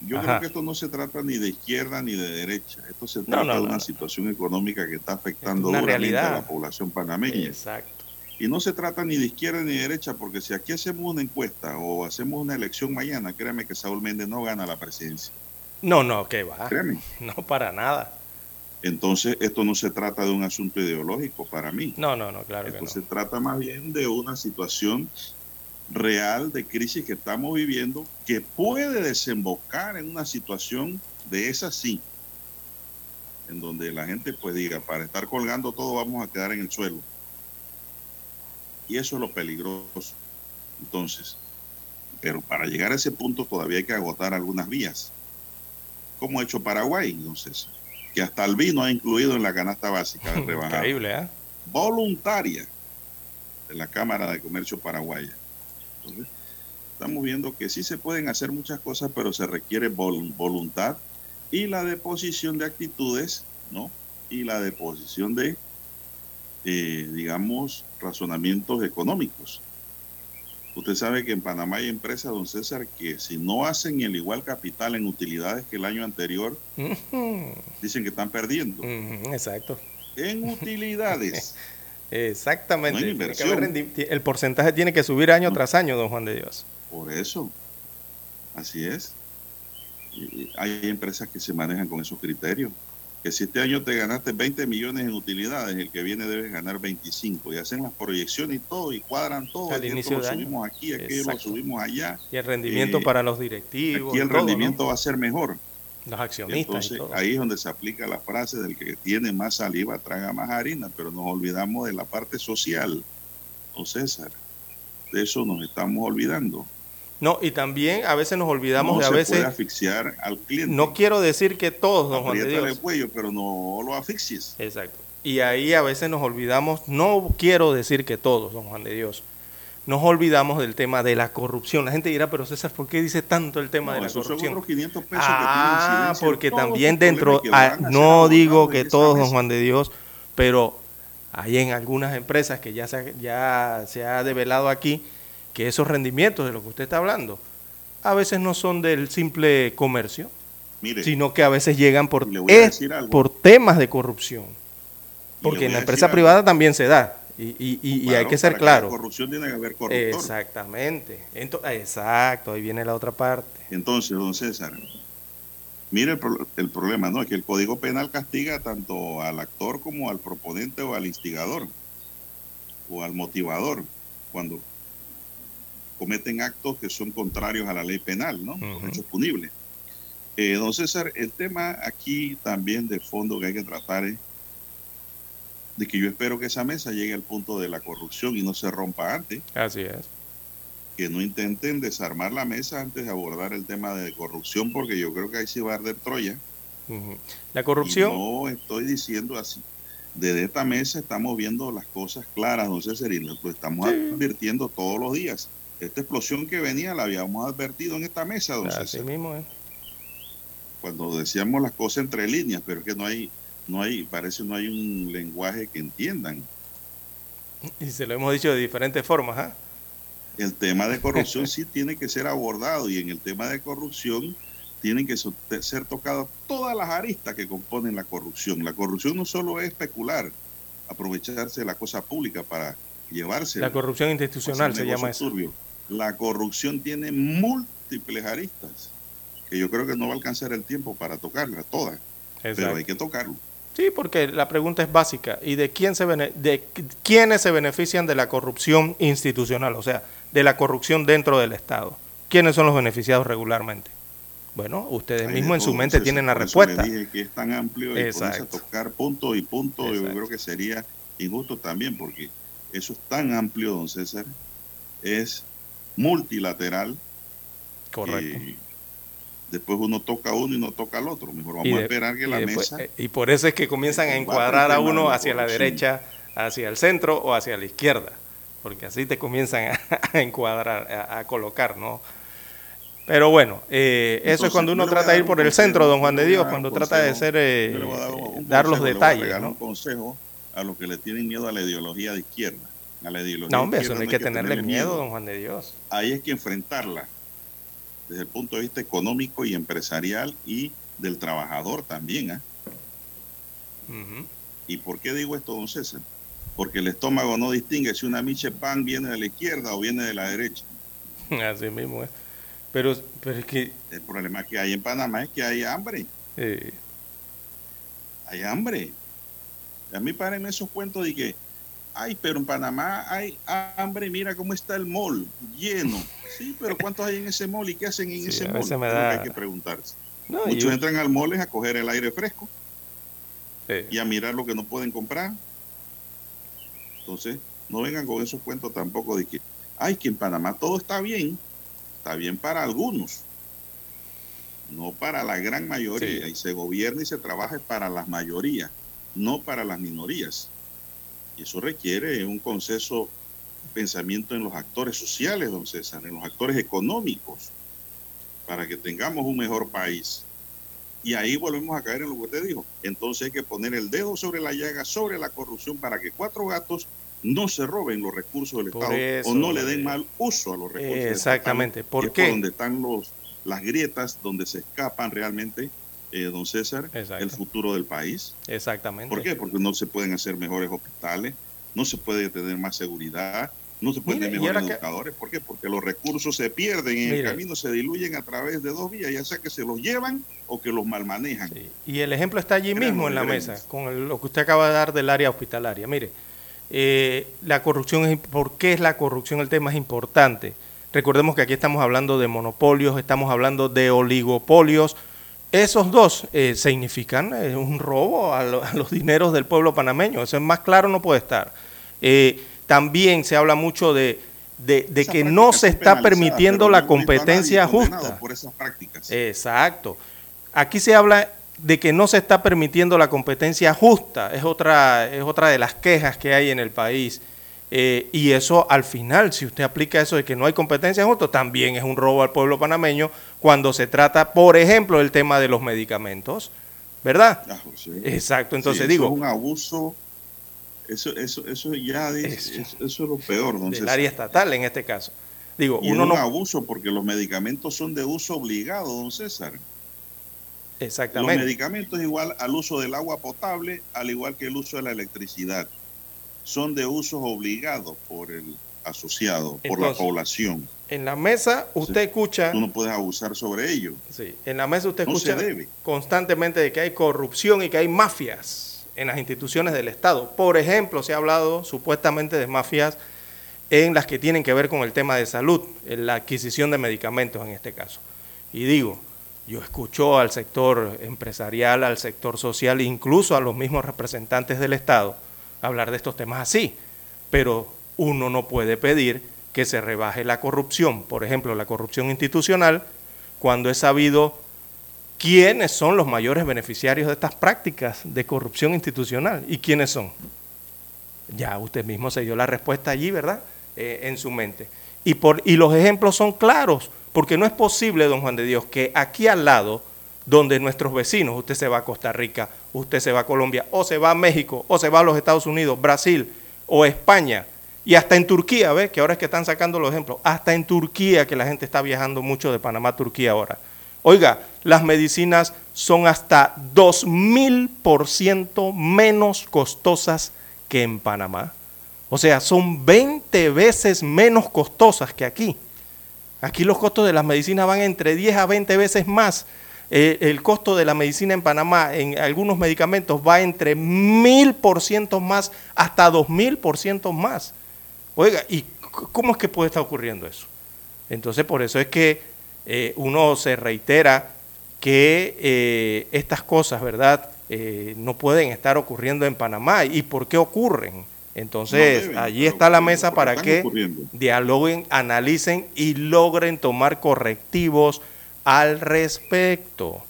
yo Ajá. creo que esto no se trata ni de izquierda ni de derecha. Esto se trata no, de una no. situación económica que está afectando duramente a la población panameña. Exacto. Y no se trata ni de izquierda ni de derecha, porque si aquí hacemos una encuesta o hacemos una elección mañana, créame que Saúl Méndez no gana la presidencia. No, no, que va. Créeme. No, para nada. Entonces, esto no se trata de un asunto ideológico para mí. No, no, no, claro que Esto no. se trata más bien de una situación real de crisis que estamos viviendo que puede desembocar en una situación de esa sí, en donde la gente pues diga, para estar colgando todo vamos a quedar en el suelo. Y eso es lo peligroso. Entonces, pero para llegar a ese punto todavía hay que agotar algunas vías. Como ha hecho Paraguay, entonces, que hasta el vino ha incluido en la canasta básica de Increíble, ¿eh? voluntaria de la Cámara de Comercio Paraguaya. Entonces, estamos viendo que sí se pueden hacer muchas cosas, pero se requiere vol- voluntad y la deposición de actitudes, ¿no? Y la deposición de, eh, digamos, razonamientos económicos. Usted sabe que en Panamá hay empresas, don César, que si no hacen el igual capital en utilidades que el año anterior, dicen que están perdiendo. Exacto. En utilidades. Exactamente. No inversión. el porcentaje tiene que subir año tras año, don Juan de Dios. Por eso, así es. Y hay empresas que se manejan con esos criterios. Que si este año te ganaste 20 millones en utilidades, el que viene debes ganar 25. Y hacen las proyecciones y todo, y cuadran todo. Al inicio lo de año. subimos aquí, lo Exacto. subimos allá. Y el rendimiento Eh, para los directivos. Aquí el rendimiento va a ser mejor. Los accionistas. y Entonces, todo. ahí es donde se aplica la frase del que tiene más saliva traga más harina, pero nos olvidamos de la parte social, don César. De eso nos estamos olvidando. No, y también a veces nos olvidamos no de a se veces. puede asfixiar al cliente. No quiero decir que todos, don Juan de Dios. el cuello, pero no lo asfixies. Exacto. Y ahí a veces nos olvidamos, no quiero decir que todos, don Juan de Dios, nos olvidamos del tema de la corrupción. La gente dirá, pero César, ¿por qué dice tanto el tema No, de la son corrupción? otros 500 pesos ah, que porque también dentro, ah, no digo que todos, don. Juan de Dios, pero hay en algunas empresas que ya se, ha- ya se ha develado aquí que esos rendimientos de lo que usted está hablando, a veces no son del simple comercio, Mire, sino que a veces llegan por, es- por temas de corrupción. Porque en la empresa privada también se da. Y, y- y- y hay que ser claro. haya corrupción tiene que haber corruptor. Exactamente. Ento- exacto, ahí viene la otra parte. Entonces, don César, mire el, pro- el problema, ¿no? Es que el Código Penal castiga tanto al actor como al proponente o al instigador o al motivador. cuando cometen actos que son contrarios a la ley penal, ¿no? Los hechos punibles. Eh, don César, el tema aquí también de fondo que hay que tratar es de que yo espero que esa mesa llegue al punto de la corrupción y no se rompa antes. Así es. Que no intenten desarmar la mesa antes de abordar el tema de corrupción, porque yo creo que ahí sí va a arder Troya. La corrupción. Y no estoy diciendo así. Desde esta mesa estamos viendo las cosas claras, don César, y lo estamos advirtiendo todos los días. Esta explosión que venía la habíamos advertido en esta mesa, don Así mismo es. Cuando decíamos las cosas entre líneas, pero es que no hay, no hay, parece no hay un lenguaje que entiendan. Y se lo hemos dicho de diferentes formas. ¿ah? El tema de corrupción sí tiene que ser abordado y en el tema de corrupción tienen que ser tocadas todas las aristas que componen la corrupción. La corrupción no solo es especular, aprovecharse de la cosa pública para llevarse. La corrupción institucional se llama eso. La corrupción tiene múltiples aristas que yo creo que no va a alcanzar el tiempo para tocarlas todas, pero hay que tocarlo. Sí, porque la pregunta es básica. ¿Y de quién se bene- de qu- quiénes se benefician de la corrupción institucional? O sea, de la corrupción dentro del Estado. ¿Quiénes son los beneficiados regularmente? Bueno, ustedes mismos en su mente tienen la respuesta. dije que es tan amplio y a tocar punto y punto, yo Exacto. creo que sería injusto también, porque eso es tan amplio, don César, es multilateral. Correcto. que después uno toca uno y no toca al otro. Mejor vamos a esperar que la después- mesa. eh, y por eso es que comienzan a encuadrar a uno hacia la derecha, hacia el centro o hacia la izquierda, porque así te comienzan a, a encuadrar, a, a colocar, ¿no? Pero bueno, eh, eso es cuando uno a trata de ir por el centro, don Juan de a Dios, cuando trata de ser, eh, a dar un dar los a detalles, ¿no? un consejo a los que le tienen miedo a la ideología de izquierda. A la ideología No, hombre, eso no hay que tenerle miedo, don Juan de Dios. Ahí hay que enfrentarla desde el punto de vista económico y empresarial y del trabajador también. Ujú. ¿Y por qué digo esto, don César? Porque el estómago no distingue si una miche pan viene de la izquierda o viene de la derecha. Así mismo es. Pero, pero es que... El problema que hay en Panamá es que hay hambre. eh, Hay hambre. A mí párenme esos cuentos de que, ay, pero en Panamá hay hambre, mira cómo está el mall, lleno. Sí, pero ¿cuántos hay en ese mall y qué hacen en Sí, ese mall? me da- que hay que preguntarse. No, Muchos entran al mall es a coger el aire fresco sí. y a mirar lo que no pueden comprar. Entonces, no vengan con esos cuentos tampoco de que, ay, que en Panamá todo está bien. Está bien para algunos, no para la gran mayoría. Sí. Y se gobierna y se trabaja para las mayorías, no para las minorías. Y eso requiere un consenso, pensamiento en los actores sociales, don César, en los actores económicos, para que tengamos un mejor país. Y ahí volvemos a caer en lo que usted dijo. Entonces hay que poner el dedo sobre la llaga, sobre la corrupción, para que cuatro gatos no se roben los recursos del Por Estado eso, o no le eh, den mal uso a los recursos. Exactamente. estatales, ¿Por que es qué? donde están los, las grietas, donde se escapan realmente, eh, don César, Exacto. el futuro del país. Exactamente. ¿Por qué? Porque no se pueden hacer mejores hospitales, no se puede tener más seguridad, no se pueden tener mejores que- educadores. ¿Por qué? Porque los recursos se pierden en el camino, se diluyen a través de dos vías, ya sea que se los llevan o que los malmanejan. Y el ejemplo está allí mismo en la mesa, con lo que usted acaba de dar del área hospitalaria. Mire, eh, la corrupción, es, ¿por qué es la corrupción el tema es importante? Recordemos que aquí estamos hablando de monopolios, estamos hablando de oligopolios. Esos dos eh, significan eh, un robo a, lo- a los dineros del pueblo panameño. Eso es más claro no puede estar. Eh, también se habla mucho de, de- de que no se está permitiendo la competencia justa. Por esas prácticas. Exacto. Aquí se habla de que no se está permitiendo la competencia justa. Es otra, es otra de las quejas que hay en el país. Eh, y eso al final, si usted aplica eso de que no hay competencia justa, también es un robo al pueblo panameño cuando se trata, por ejemplo, el tema de los medicamentos. ¿Verdad? Ah, José. Exacto. Entonces Sí, eso digo, es un abuso. Eso, eso, eso ya es, eso, eso es lo peor, del César. área estatal en este caso. Digo, Y es uno un no... abuso porque los medicamentos son de uso obligado, don César. Los Exactamente. medicamentos igual al uso del agua potable, al igual que el uso de la electricidad. Son de usos obligados por el asociado, por la población. En la mesa usted escucha... Tú no puedes abusar sobre ello. Sí, en la mesa usted No escucha debe. constantemente de que hay corrupción y que hay mafias en las instituciones del Estado. Por ejemplo, se ha hablado supuestamente de mafias en las que tienen que ver con el tema de salud, en la adquisición de medicamentos en este caso. Y digo, yo escucho al sector empresarial, al sector social, incluso a los mismos representantes del Estado hablar de estos temas así, pero uno no puede pedir que se rebaje la corrupción, por ejemplo, la corrupción institucional, cuando es sabido quiénes son los mayores beneficiarios de estas prácticas de corrupción institucional y quiénes son. Ya usted mismo se dio la respuesta allí, ¿verdad? Eh, en su mente. Y, por, y los ejemplos son claros, porque no es posible, don Juan de Dios, que aquí al lado, donde nuestros vecinos, usted se va a Costa Rica, usted se va a Colombia, o se va a México, o se va a los Estados Unidos, Brasil o España, y hasta en Turquía, ¿ve? Que ahora es que están sacando los ejemplos, hasta en Turquía, que la gente está viajando mucho de Panamá a Turquía ahora. Oiga, las medicinas son hasta 2.000% menos costosas que en Panamá. O sea, son 20 veces menos costosas que aquí. Aquí los costos de las medicinas van entre 10 a 20 veces más. Eh, el costo de la medicina en Panamá en algunos medicamentos va entre 1000% más hasta 2000% más. Oiga, ¿y cómo es que puede estar ocurriendo eso? Entonces, por eso es que eh, uno se reitera que eh, estas cosas, ¿verdad?, eh, no pueden estar ocurriendo en Panamá. ¿Y por qué ocurren? Entonces, allí está la mesa para que dialoguen, analicen y logren tomar correctivos al respecto.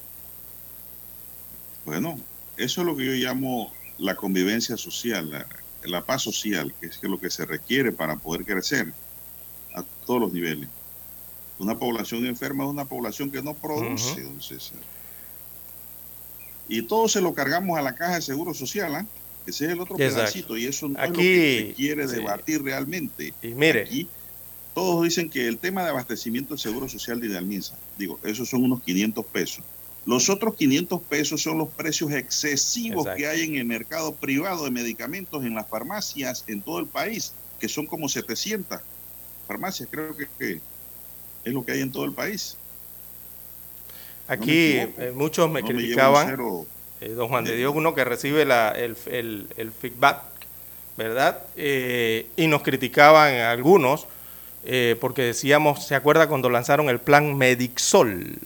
Bueno, eso es lo que yo llamo la convivencia social, la, la paz social, que es lo que se requiere para poder crecer a todos los niveles. Una población enferma es una población que no produce, don César. Y todo se lo cargamos a la caja de seguro social, ¿ah? Ese es el otro Exacto. pedacito y eso no Aquí, es lo que se quiere sí. debatir realmente. Y mire. Aquí todos dicen que el tema de abastecimiento del seguro social de Idealminsa, digo, esos son unos 500 pesos. Los otros 500 pesos son los precios excesivos Exacto. que hay en el mercado privado de medicamentos en las farmacias en todo el país, que son como 700 farmacias, creo que, que es lo que hay en todo el país. Aquí eh, muchos me No criticaban, eh, don Juan de de- Dios, uno que recibe la- el, el- el feedback, ¿verdad? Eh, y nos criticaban algunos eh, porque decíamos, ¿se acuerda cuando lanzaron el plan Medixol?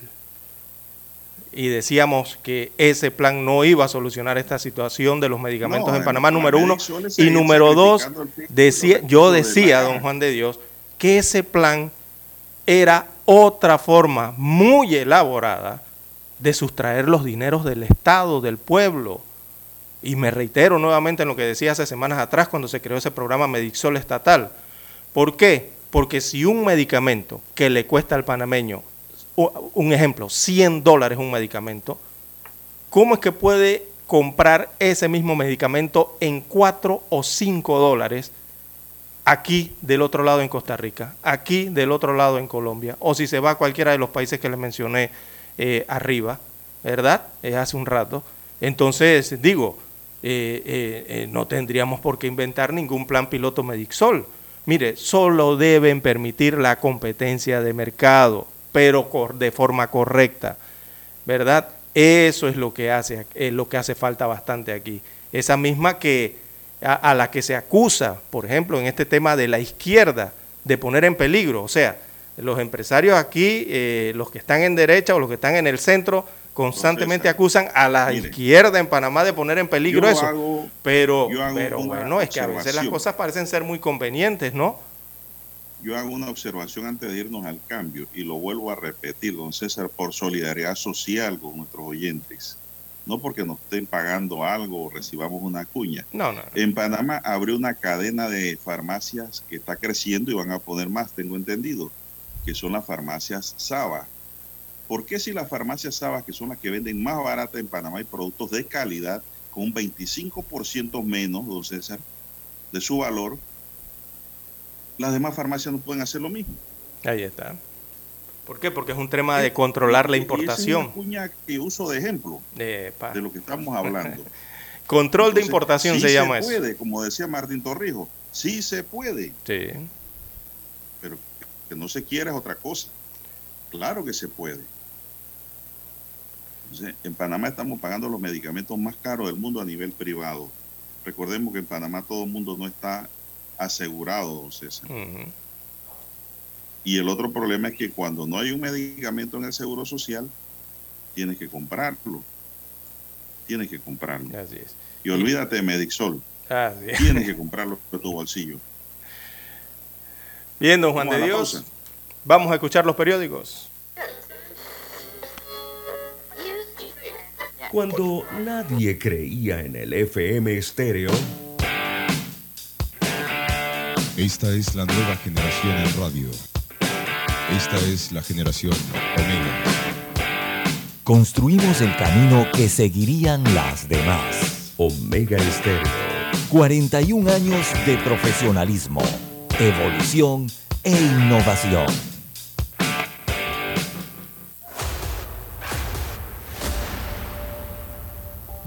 Y decíamos que ese plan no iba a solucionar esta situación de los medicamentos No, en Panamá, número uno. Y número dos, decía, yo decía, don. Juan de Dios, que ese plan era otra forma muy elaborada de sustraer los dineros del Estado, del pueblo. Y me reitero nuevamente en lo que decía hace semanas atrás cuando se creó ese programa Medixol estatal. ¿Por qué? Porque si un medicamento que le cuesta al panameño, un ejemplo, 100 dólares un medicamento, ¿cómo es que puede comprar ese mismo medicamento en 4 o 5 dólares aquí del otro lado en Costa Rica, aquí del otro lado en Colombia, o si se va a cualquiera de los países que les mencioné eh, arriba, ¿verdad? Eh, hace un rato. Entonces, digo, eh, eh, no tendríamos por qué inventar ningún plan piloto Medixol. Mire, solo deben permitir la competencia de mercado, pero de forma correcta, ¿verdad? Eso es lo que hace, es lo que hace falta bastante aquí. Esa misma que a, a la que se acusa, por ejemplo, en este tema de la izquierda, de poner en peligro. O sea, los empresarios aquí, eh, los que están en derecha o los que están en el centro, constantemente acusan a la mire, izquierda en Panamá de poner en peligro eso. hago- pero pero bueno, es que a veces las cosas parecen ser muy convenientes, ¿no? Yo hago una observación antes de irnos al cambio y lo vuelvo a repetir, don César, por solidaridad social con nuestros oyentes. No porque nos estén pagando algo o recibamos una cuña. No, no. En Panamá abrió una cadena de farmacias que está creciendo y van a poner más, tengo entendido, que son las farmacias Saba. ¿Por qué si las farmacias Saba, que son las que venden más barata en Panamá, hay productos de calidad con un 25% menos, don César, de su valor, las demás farmacias no pueden hacer lo mismo? Ahí está. ¿Por qué? Porque es un tema de controlar la Y es importación. cuña que uso de ejemplo de lo que estamos hablando. Control de importación sí se llama se eso. puede, como decía Martín Torrijos, sí se puede, Sí. pero que no se quiere es otra cosa. Claro que se puede. Entonces, en Panamá estamos pagando los medicamentos más caros del mundo a nivel privado. Recordemos que en Panamá todo el mundo no está asegurado, César. Y el otro problema es que cuando no hay un medicamento en el seguro social, tienes que comprarlo. Tienes que comprarlo. Así es. Y olvídate de Medixol. Así es. Tienes que comprarlo de tu bolsillo. Bien, don Juan de Dios. Vamos a escuchar los periódicos. Cuando nadie creía en el FM estéreo, Esta es la nueva generación en radio. Esta es la generación Omega. Construimos el camino que seguirían las demás. Omega Estéreo. 41 años de profesionalismo, evolución e innovación.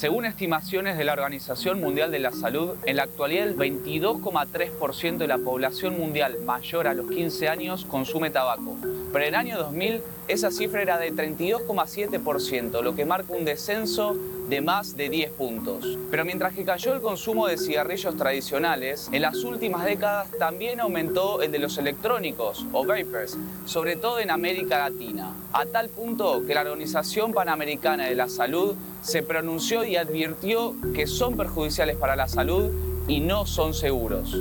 Según estimaciones de la Organización Mundial de la Salud, en la actualidad el 22,3% de la población mundial mayor a los 15 años consume tabaco. Pero en el año 2000 esa cifra era de 32,7%, lo que marca un descenso de más de 10 puntos. Pero mientras que cayó el consumo de cigarrillos tradicionales, en las últimas décadas también aumentó el de los electrónicos o vapers, sobre todo en América Latina, a tal punto que la Organización Panamericana de la Salud se pronunció y advirtió que son perjudiciales para la salud y no son seguros.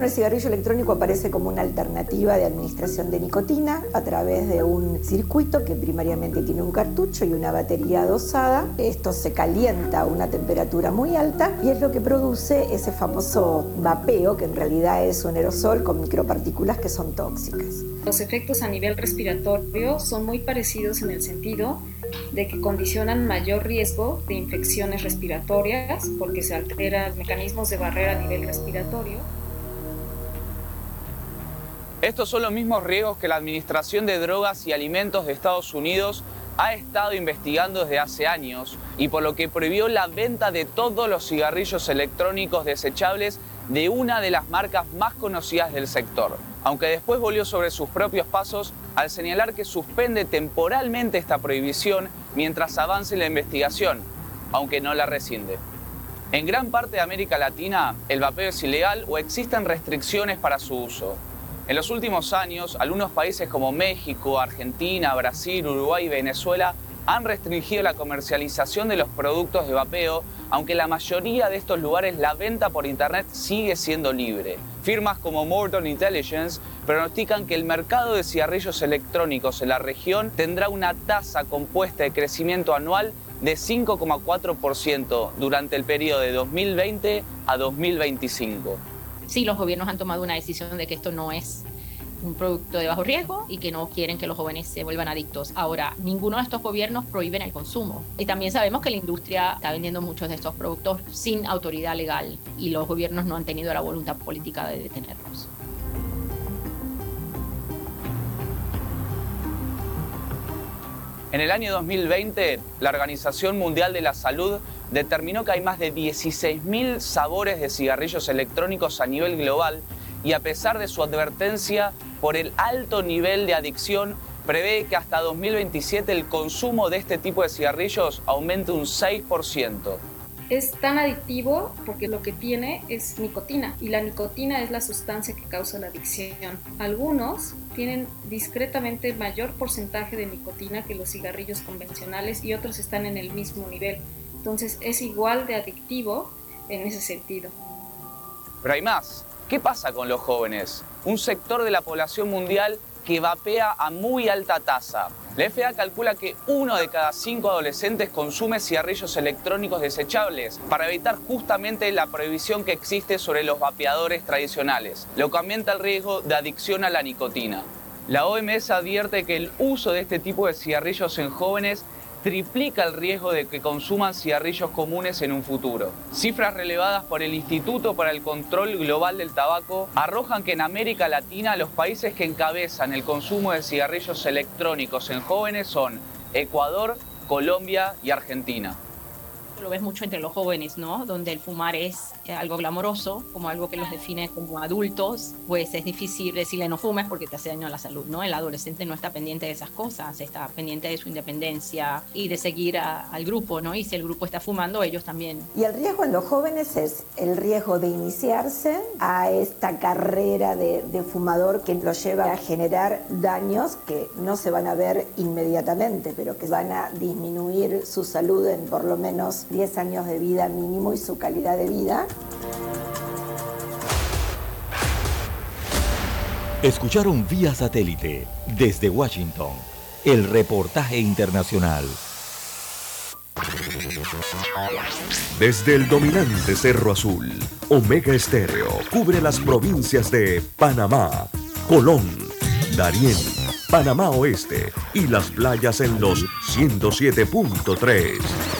El cigarrillo electrónico aparece como una alternativa de administración de nicotina a través de un circuito que primariamente tiene un cartucho y una batería dosada. Esto se calienta a una temperatura muy alta y es lo que produce ese famoso vapeo, que en realidad es un aerosol con micropartículas que son tóxicas. Los efectos a nivel respiratorio son muy parecidos en el sentido de que condicionan mayor riesgo de infecciones respiratorias porque se alteran mecanismos de barrera a nivel respiratorio. Estos son los mismos riesgos que la Administración de Drogas y Alimentos de Estados Unidos ha estado investigando desde hace años y por lo que prohibió la venta de todos los cigarrillos electrónicos desechables de una de las marcas más conocidas del sector, aunque después volvió sobre sus propios pasos al señalar que suspende temporalmente esta prohibición mientras avance la investigación, aunque no la rescinde. En gran parte de América Latina, el vapeo es ilegal o existen restricciones para su uso. En los últimos años, algunos países como México, Argentina, Brasil, Uruguay y Venezuela han restringido la comercialización de los productos de vapeo, aunque en la mayoría de estos lugares la venta por Internet sigue siendo libre. Firmas como Morton Intelligence pronostican que el mercado de cigarrillos electrónicos en la región tendrá una tasa compuesta de crecimiento anual de 5,4% durante el periodo de 2020 a 2025. Sí los gobiernos han tomado una decisión de que esto no es un producto de bajo riesgo y que no quieren que los jóvenes se vuelvan adictos. Ahora, ninguno de estos gobiernos prohíben el consumo. Y también sabemos que la industria está vendiendo muchos de estos productos sin autoridad legal y los gobiernos no han tenido la voluntad política de detenerlos. En el año 2020, la Organización Mundial de la Salud determinó que hay más de 16.000 sabores de cigarrillos electrónicos a nivel global y a pesar de su advertencia por el alto nivel de adicción, prevé que hasta 2027 el consumo de este tipo de cigarrillos aumente un 6%. Es tan adictivo porque lo que tiene es nicotina y la nicotina es la sustancia que causa la adicción. Algunos tienen discretamente mayor porcentaje de nicotina que los cigarrillos convencionales y otros están en el mismo nivel. Entonces es igual de adictivo en ese sentido. Pero hay más. ¿Qué pasa con los jóvenes? Un sector de la población mundial que vapea a muy alta tasa. La FDA calcula que uno de cada cinco adolescentes consume cigarrillos electrónicos desechables para evitar justamente la prohibición que existe sobre los vapeadores tradicionales, lo que aumenta el riesgo de adicción a la nicotina. La OMS advierte que el uso de este tipo de cigarrillos en jóvenes triplica el riesgo de que consuman cigarrillos comunes en un futuro. Cifras relevadas por el Instituto para el Control Global del Tabaco arrojan que en América Latina los países que encabezan el consumo de cigarrillos electrónicos en jóvenes son Ecuador, Colombia y Argentina. Lo ves mucho entre los jóvenes, ¿no? Donde el fumar es eh, algo glamoroso, como algo que los define como adultos, pues es difícil decirle no fumes porque te hace daño a la salud, ¿no? El adolescente no está pendiente de esas cosas, está pendiente de su independencia y de seguir al grupo, ¿no? Y si el grupo está fumando, ellos también. Y el riesgo en los jóvenes es el riesgo de iniciarse a esta carrera de, de fumador que lo lleva a generar daños que no se van a ver inmediatamente, pero que van a disminuir su salud en por lo menos 10 años de vida mínimo y su calidad de vida. Escucharon vía satélite desde Washington el reportaje internacional. Desde el dominante Cerro Azul, Omega Estéreo cubre las provincias de Panamá, Colón, Darién, Panamá Oeste y las playas en los 107.3.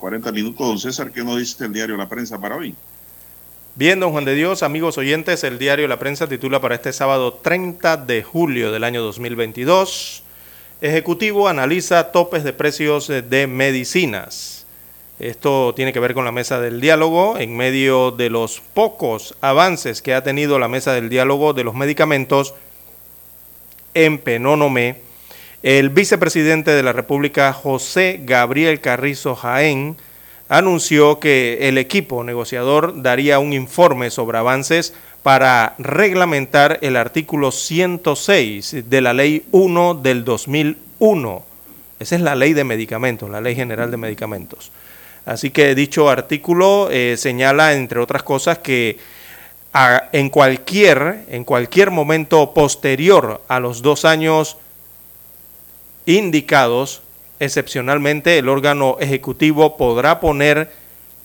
40 minutos, don César, ¿qué nos dice el diario La Prensa para hoy? Bien, don Juan de Dios, amigos oyentes, el diario La Prensa titula para este sábado 30 de julio del año 2022, Ejecutivo analiza topes de precios de medicinas. Esto tiene que ver con la mesa del diálogo en medio de los pocos avances que ha tenido la mesa del diálogo de los medicamentos en Penónome. El vicepresidente de la República, José Gabriel Carrizo Jaén, anunció que el equipo negociador daría un informe sobre avances para reglamentar el artículo 106 de la Ley 1 del 2001. Esa es la ley de medicamentos, la Ley General de Medicamentos. Así que dicho artículo eh, señala, entre otras cosas, que en, cualquier, en cualquier momento posterior a los dos años indicados, excepcionalmente el órgano ejecutivo podrá poner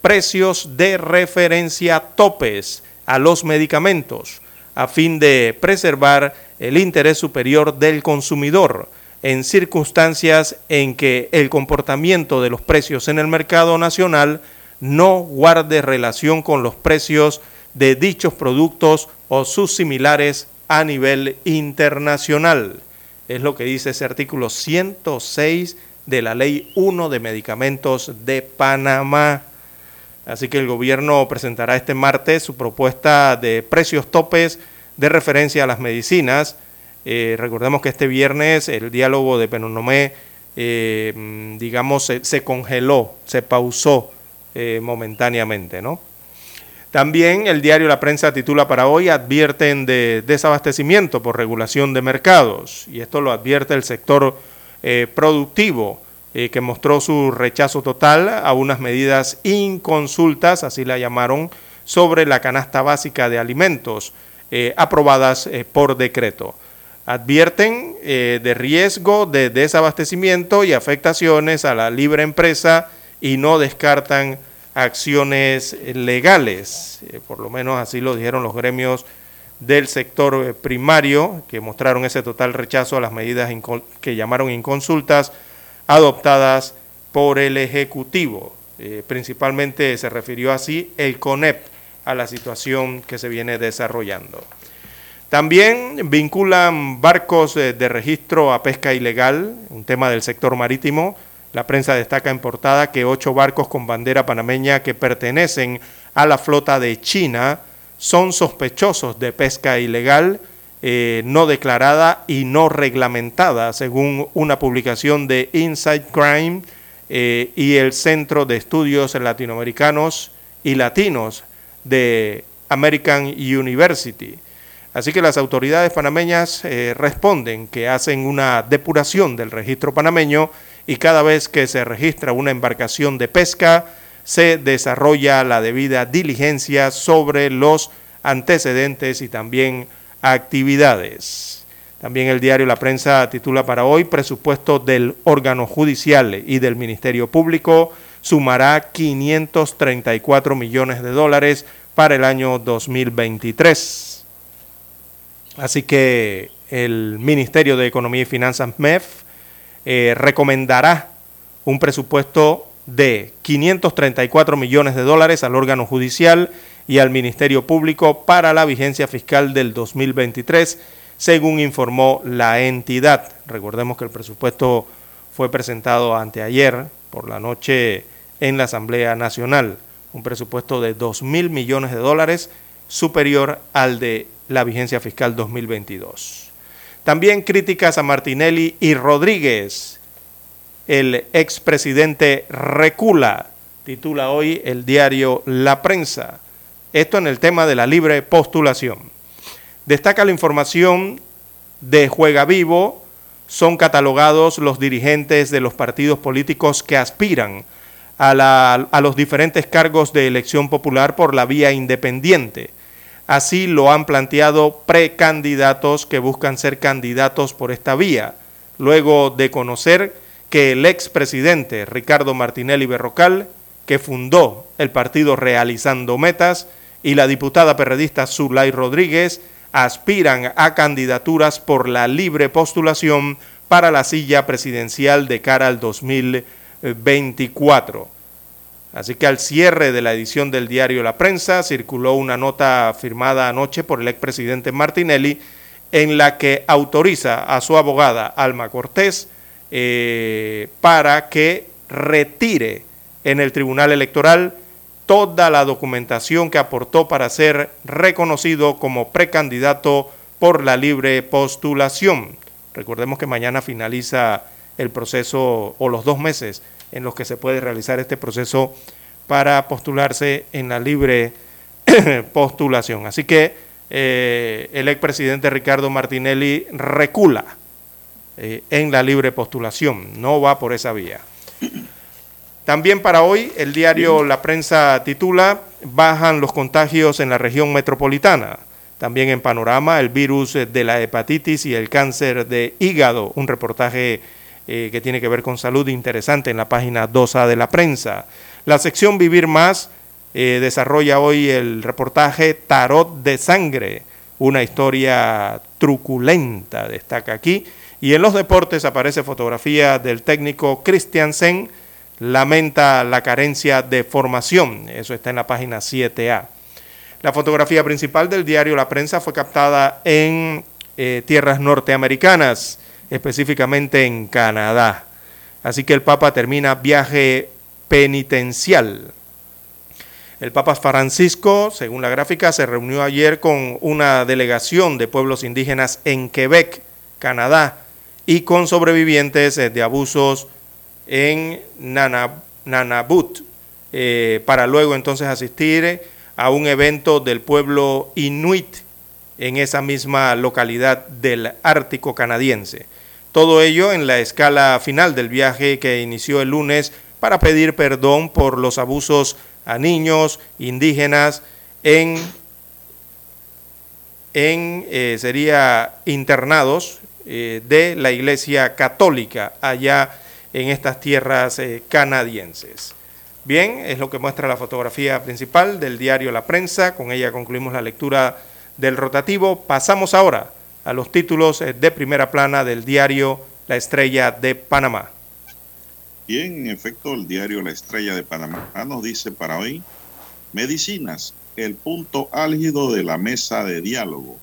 precios de referencia topes a los medicamentos a fin de preservar el interés superior del consumidor en circunstancias en que el comportamiento de los precios en el mercado nacional no guarde relación con los precios de dichos productos o sus similares a nivel internacional. Es lo que dice ese artículo 106 de la Ley 1 de Medicamentos de Panamá. Así que el gobierno presentará este martes su propuesta de precios topes de referencia a las medicinas. Eh, recordemos que este viernes el diálogo de Penonomé, eh, digamos, se, se, congeló, se pausó eh, momentáneamente, ¿no? También el diario La Prensa titula para hoy, advierten de desabastecimiento por regulación de mercados. Y esto lo advierte el sector eh, productivo, eh, que mostró su rechazo total a unas medidas inconsultas, así la llamaron, sobre la canasta básica de alimentos, eh, aprobadas por decreto. Advierten de riesgo de desabastecimiento y afectaciones a la libre empresa y no descartan acciones legales, eh, por lo menos así lo dijeron los gremios del sector eh, primario, que mostraron ese total rechazo a las medidas que llamaron inconsultas adoptadas por el Ejecutivo. Eh, principalmente se refirió así el CONEP a la situación que se viene desarrollando. También vinculan barcos de registro a pesca ilegal, un tema del sector marítimo, la prensa destaca en portada que ocho barcos con bandera panameña que pertenecen a la flota de China son sospechosos de pesca ilegal, eh, no declarada y no reglamentada, según una publicación de Inside Crime eh, y el Centro de Estudios Latinoamericanos y Latinos de American University. Así que las autoridades panameñas eh, responden que hacen una depuración del registro panameño y cada vez que se registra una embarcación de pesca, se desarrolla la debida diligencia sobre los antecedentes y también actividades. También el diario La Prensa titula para hoy presupuesto del órgano judicial y del Ministerio Público sumará 534 millones de dólares para el año 2023. Así que el Ministerio de Economía y Finanzas MEF eh, recomendará un presupuesto de 534 millones de dólares al órgano judicial y al Ministerio Público para la vigencia fiscal del 2023, según informó la entidad. Recordemos que el presupuesto fue presentado anteayer por la noche en la Asamblea Nacional, un presupuesto de 2 mil millones de dólares superior al de la vigencia fiscal 2022. También críticas a Martinelli y Rodríguez. El expresidente recula, titula hoy el diario La Prensa. Esto en el tema de la libre postulación. Destaca la información de Juega Vivo. Son catalogados los dirigentes de los partidos políticos que aspiran a, la, a los diferentes cargos de elección popular por la vía independiente. Así lo han planteado precandidatos que buscan ser candidatos por esta vía, luego de conocer que el expresidente Ricardo Martinelli Berrocal, que fundó el partido Realizando Metas, y la diputada perredista Zulay Rodríguez aspiran a candidaturas por la libre postulación para la silla presidencial de cara al 2024. Así que al cierre de la edición del diario La Prensa circuló una nota firmada anoche por el expresidente Martinelli en la que autoriza a su abogada Alma Cortés eh, para que retire en el Tribunal Electoral toda la documentación que aportó para ser reconocido como precandidato por la libre postulación. Recordemos que mañana finaliza el proceso o los dos meses en los que se puede realizar este proceso para postularse en la libre postulación. Así que eh, el expresidente Ricardo Martinelli recula eh, en la libre postulación, no va por esa vía. También para hoy el diario La Prensa titula Bajan los contagios en la región metropolitana. También en panorama el virus de la hepatitis y el cáncer de hígado, un reportaje eh, que tiene que ver con salud interesante en la página 2A de la prensa. La sección Vivir Más eh, desarrolla hoy el reportaje Tarot de Sangre, una historia truculenta, destaca aquí. Y en los deportes aparece fotografía del técnico Christiansen, lamenta la carencia de formación, eso está en la página 7A. La fotografía principal del diario La Prensa fue captada en eh, tierras norteamericanas específicamente en Canadá. Así que el Papa termina viaje penitencial. El Papa Francisco, según la gráfica, se reunió ayer con una delegación de pueblos indígenas en Quebec, Canadá, y con sobrevivientes de abusos en Nanabut, eh, para luego entonces asistir a un evento del pueblo inuit en esa misma localidad del Ártico canadiense. Todo ello en la escala final del viaje que inició el lunes para pedir perdón por los abusos a niños indígenas en, en eh, sería internados eh, de la Iglesia Católica allá en estas tierras eh, canadienses. Bien, es lo que muestra la fotografía principal del diario La Prensa. Con ella concluimos la lectura del rotativo. Pasamos ahora a los títulos eh, de primera plana del diario La Estrella de Panamá. Bien, en efecto, el diario La Estrella de Panamá nos dice para hoy, medicinas, el punto álgido de la mesa de diálogo.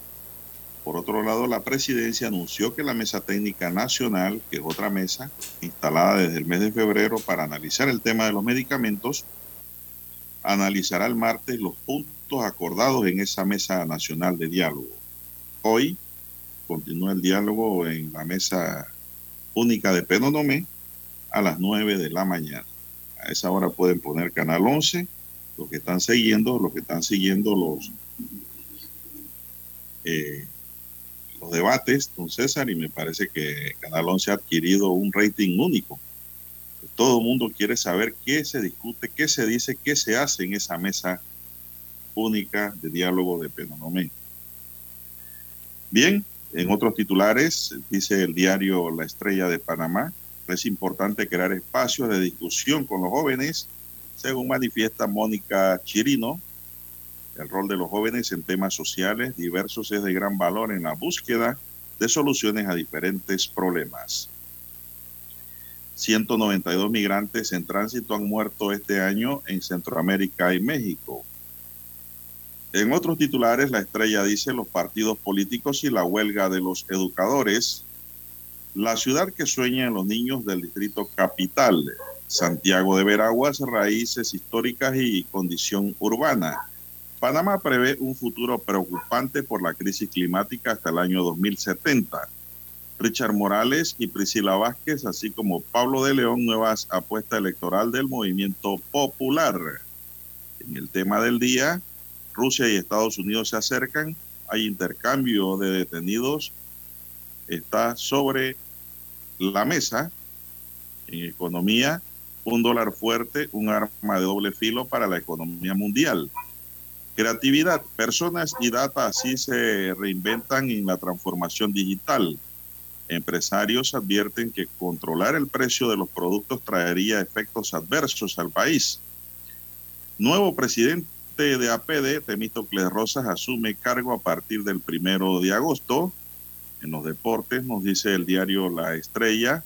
Por otro lado, la presidencia anunció que la Mesa Técnica Nacional, que es otra mesa instalada desde el mes de febrero para analizar el tema de los medicamentos, analizará el martes los puntos acordados en esa Mesa Nacional de Diálogo. Hoy, continúa el diálogo en la mesa única de Penonomé a las 9 de la mañana. A esa hora pueden poner Canal 11, los que están siguiendo, los que están siguiendo los eh, los debates, don César, y me parece que Canal 11 ha adquirido un rating único. Todo el mundo quiere saber qué se discute, qué se dice, qué se hace en esa mesa única de diálogo de Penonomé. Bien, en otros titulares, dice el diario La Estrella de Panamá, es importante crear espacios de discusión con los jóvenes, según manifiesta Mónica Chirino. El rol de los jóvenes en temas sociales diversos es de gran valor en la búsqueda de soluciones a diferentes problemas. 192 migrantes en tránsito han muerto este año en Centroamérica y México. En otros titulares, la estrella dice los partidos políticos y la huelga de los educadores. La ciudad que sueña en los niños del distrito capital, Santiago de Veraguas, raíces históricas y condición urbana. Panamá prevé un futuro preocupante por la crisis climática hasta el año 2070. Richard Morales y Priscila Vázquez, así como Pablo de León, nuevas apuestas electoral del movimiento popular. En el tema del día, Rusia y Estados Unidos se acercan, hay intercambio de detenidos, está sobre la mesa en economía, un dólar fuerte, un arma de doble filo para la economía mundial. Creatividad, personas y data así se reinventan en la transformación digital. Empresarios advierten que controlar el precio de los productos traería efectos adversos al país. Nuevo presidente de APD, Temístocles Rosas, asume cargo a partir del primero de agosto. En los deportes, nos dice el diario La Estrella,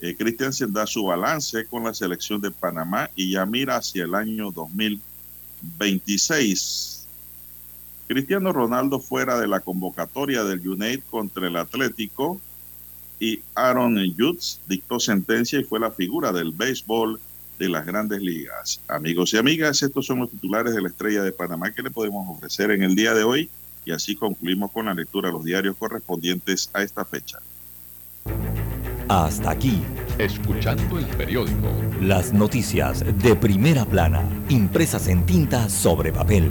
eh, Christiansen da su balance con la selección de Panamá y ya mira hacia el año 2026. Cristiano Ronaldo fuera de la convocatoria del United contra el Atlético y Aaron Judge dictó sentencia y fue la figura del béisbol de las grandes ligas. Amigos y amigas, estos son los titulares de la Estrella de Panamá que le podemos ofrecer en el día de hoy y así concluimos con la lectura de los diarios correspondientes a esta fecha. Hasta aquí. Escuchando el periódico. Las noticias de primera plana, impresas en tinta sobre papel.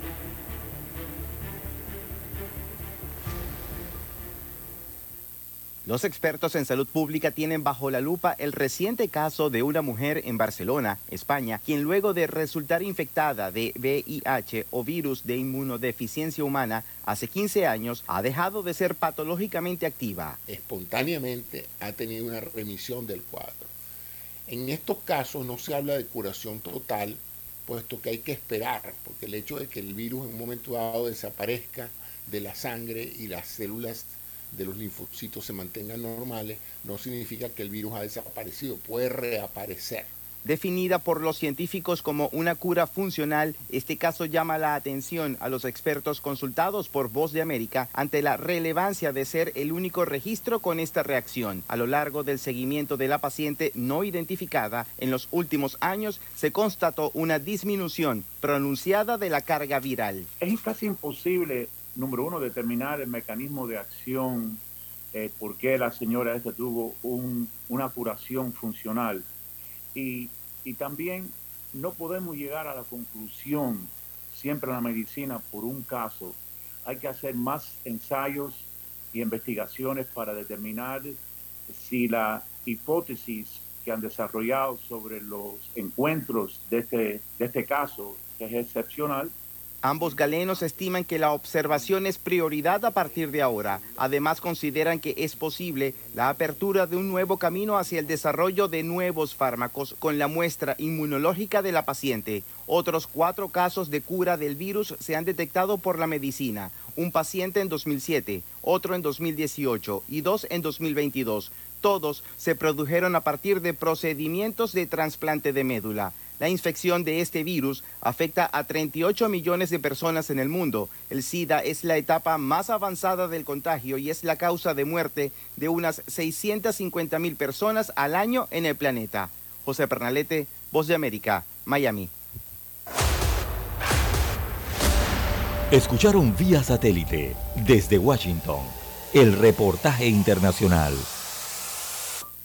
Los expertos en salud pública tienen bajo la lupa el reciente caso de una mujer en Barcelona, España, quien luego de resultar infectada de VIH o virus de inmunodeficiencia humana hace 15 años ha dejado de ser patológicamente activa. Espontáneamente ha tenido una remisión del cuadro. En estos casos no se habla de curación total, puesto que hay que esperar, porque el hecho de que el virus en un momento dado desaparezca de la sangre y las células de los linfocitos se mantengan normales, no significa que el virus ha desaparecido, puede reaparecer. Definida por los científicos como una cura funcional, este caso llama la atención a los expertos consultados por Voz de América ante la relevancia de ser el único registro con esta reacción. A lo largo del seguimiento de la paciente no identificada, en los últimos años se constató una disminución pronunciada de la carga viral. Es casi imposible número uno, determinar el mecanismo de acción, eh, por qué la señora esta tuvo un, una curación funcional. Y, y también no podemos llegar a la conclusión, siempre en la medicina, por un caso. Hay que hacer más ensayos y investigaciones para determinar si la hipótesis que han desarrollado sobre los encuentros de este, de este caso, es excepcional, Ambos galenos estiman que la observación es prioridad a partir de ahora. Además, consideran que es posible la apertura de un nuevo camino hacia el desarrollo de nuevos fármacos con la muestra inmunológica de la paciente. Otros cuatro casos de cura del virus se han detectado por la medicina. Un paciente en 2007, otro en 2018 y dos en 2022. Todos se produjeron a partir de procedimientos de trasplante de médula. La infección de este virus afecta a 38 millones de personas en el mundo. El SIDA es la etapa más avanzada del contagio y es la causa de muerte de unas 650 mil personas al año en el planeta. José Pernalete, Voz de América, Miami. Escucharon vía satélite desde Washington el reportaje internacional.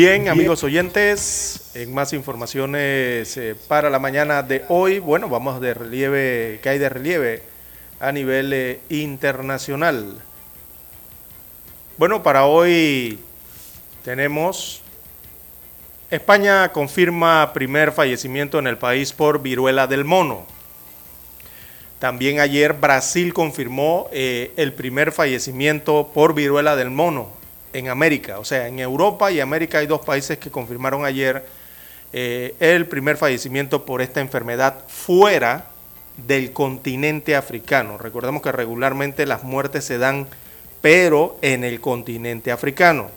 Bien, amigos oyentes, en más informaciones eh, para la mañana de hoy, bueno, vamos de relieve, que hay de relieve a nivel eh, internacional. Bueno, para hoy tenemos España confirma primer fallecimiento en el país por viruela del mono. También ayer Brasil confirmó eh, el primer fallecimiento por viruela del mono en América. O sea, en Europa y América hay dos países que confirmaron ayer eh, el primer fallecimiento por esta enfermedad fuera del continente africano. Recordemos que regularmente las muertes se dan, pero en el continente africano.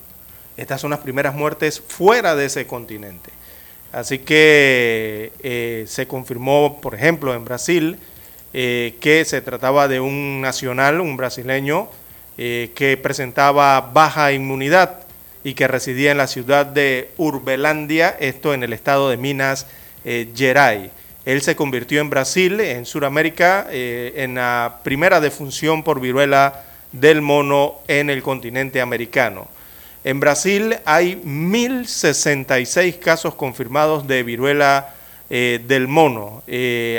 Estas son las primeras muertes fuera de ese continente. Así que eh, se confirmó, por ejemplo, en Brasil, eh, que se trataba de un nacional, un brasileño, eh, que presentaba baja inmunidad y que residía en la ciudad de Urbelandia, esto en el estado de Minas eh, Gerais. Él se convirtió en Brasil, en Sudamérica, eh, en la primera defunción por viruela del mono en el continente americano. En Brasil hay 1.066 casos confirmados de viruela del mono,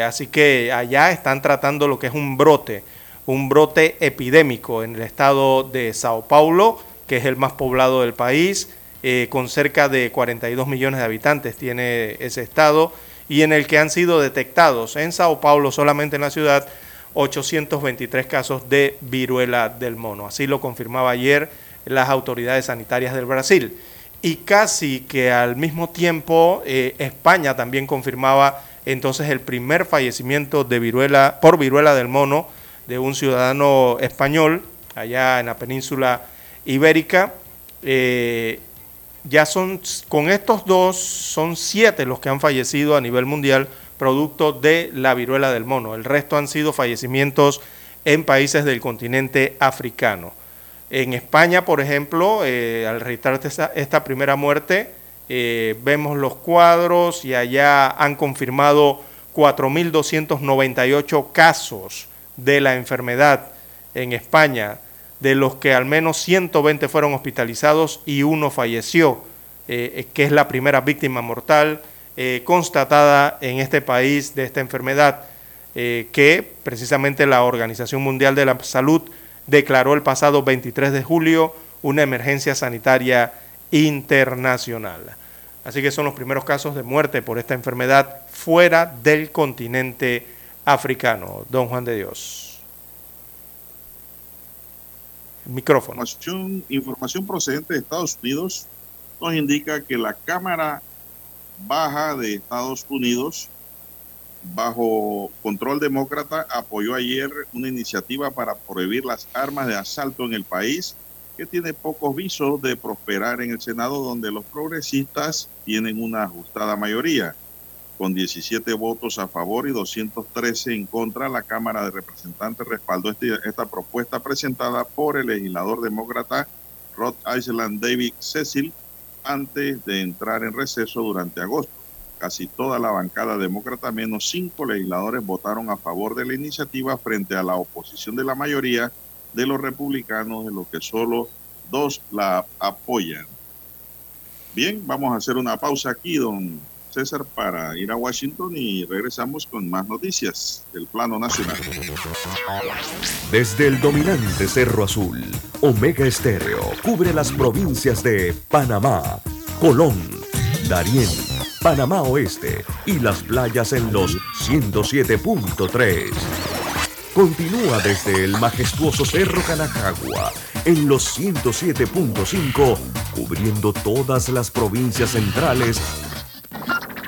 así que allá están tratando lo que es un brote un brote epidémico en el estado de Sao Paulo, que es el más poblado del país, eh, con cerca de 42 millones de habitantes tiene ese estado, y en el que han sido detectados en Sao Paulo, solamente en la ciudad, 823 casos de viruela del mono. Así lo confirmaba ayer las autoridades sanitarias del Brasil. Y casi que al mismo tiempo eh, España también confirmaba entonces el primer fallecimiento de viruela por viruela del mono de un ciudadano español allá en la península ibérica. Eh, ya son, con estos dos, son siete los que han fallecido a nivel mundial producto de la viruela del mono. El resto han sido fallecimientos en países del continente africano. En España, por ejemplo, eh, al registrarse esta, primera muerte, eh, vemos los cuadros y allá han confirmado 4.298 casos de la enfermedad en España, de los que al menos 120 fueron hospitalizados y uno falleció, eh, eh, que es la primera víctima mortal eh, constatada en este país de esta enfermedad, que precisamente la Organización Mundial de la Salud declaró el pasado 23 de julio una emergencia sanitaria internacional. Así que son los primeros casos de muerte por esta enfermedad fuera del continente africano, don Juan de Dios. Micrófono. Información, información procedente de Estados Unidos nos indica que la Cámara Baja de Estados Unidos, bajo control demócrata, apoyó ayer una iniciativa para prohibir las armas de asalto en el país que tiene pocos visos de prosperar en el Senado, donde los progresistas tienen una ajustada mayoría. Con 17 votos a favor y 213 en contra, la Cámara de Representantes respaldó este- esta propuesta presentada por el legislador demócrata Rhode Island David Cecil antes de entrar en receso durante agosto. Casi toda la bancada demócrata, menos cinco legisladores, votaron a favor de la iniciativa frente a la oposición de la mayoría de los republicanos, de los que solo dos la apoyan. Bien, vamos a hacer una pausa aquí, don César, para ir a Washington y regresamos con más noticias del plano nacional. Desde el dominante Cerro Azul, Omega Estéreo cubre las provincias de Panamá, Colón, Darién, Panamá Oeste y las playas en los 107.3. Continúa desde el majestuoso Cerro Canajagua en los 107.5, cubriendo todas las provincias centrales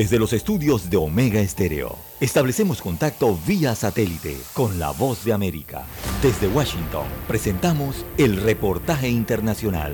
Desde los estudios de Omega Estéreo, establecemos contacto vía satélite con la voz de América. Desde Washington, presentamos el reportaje internacional.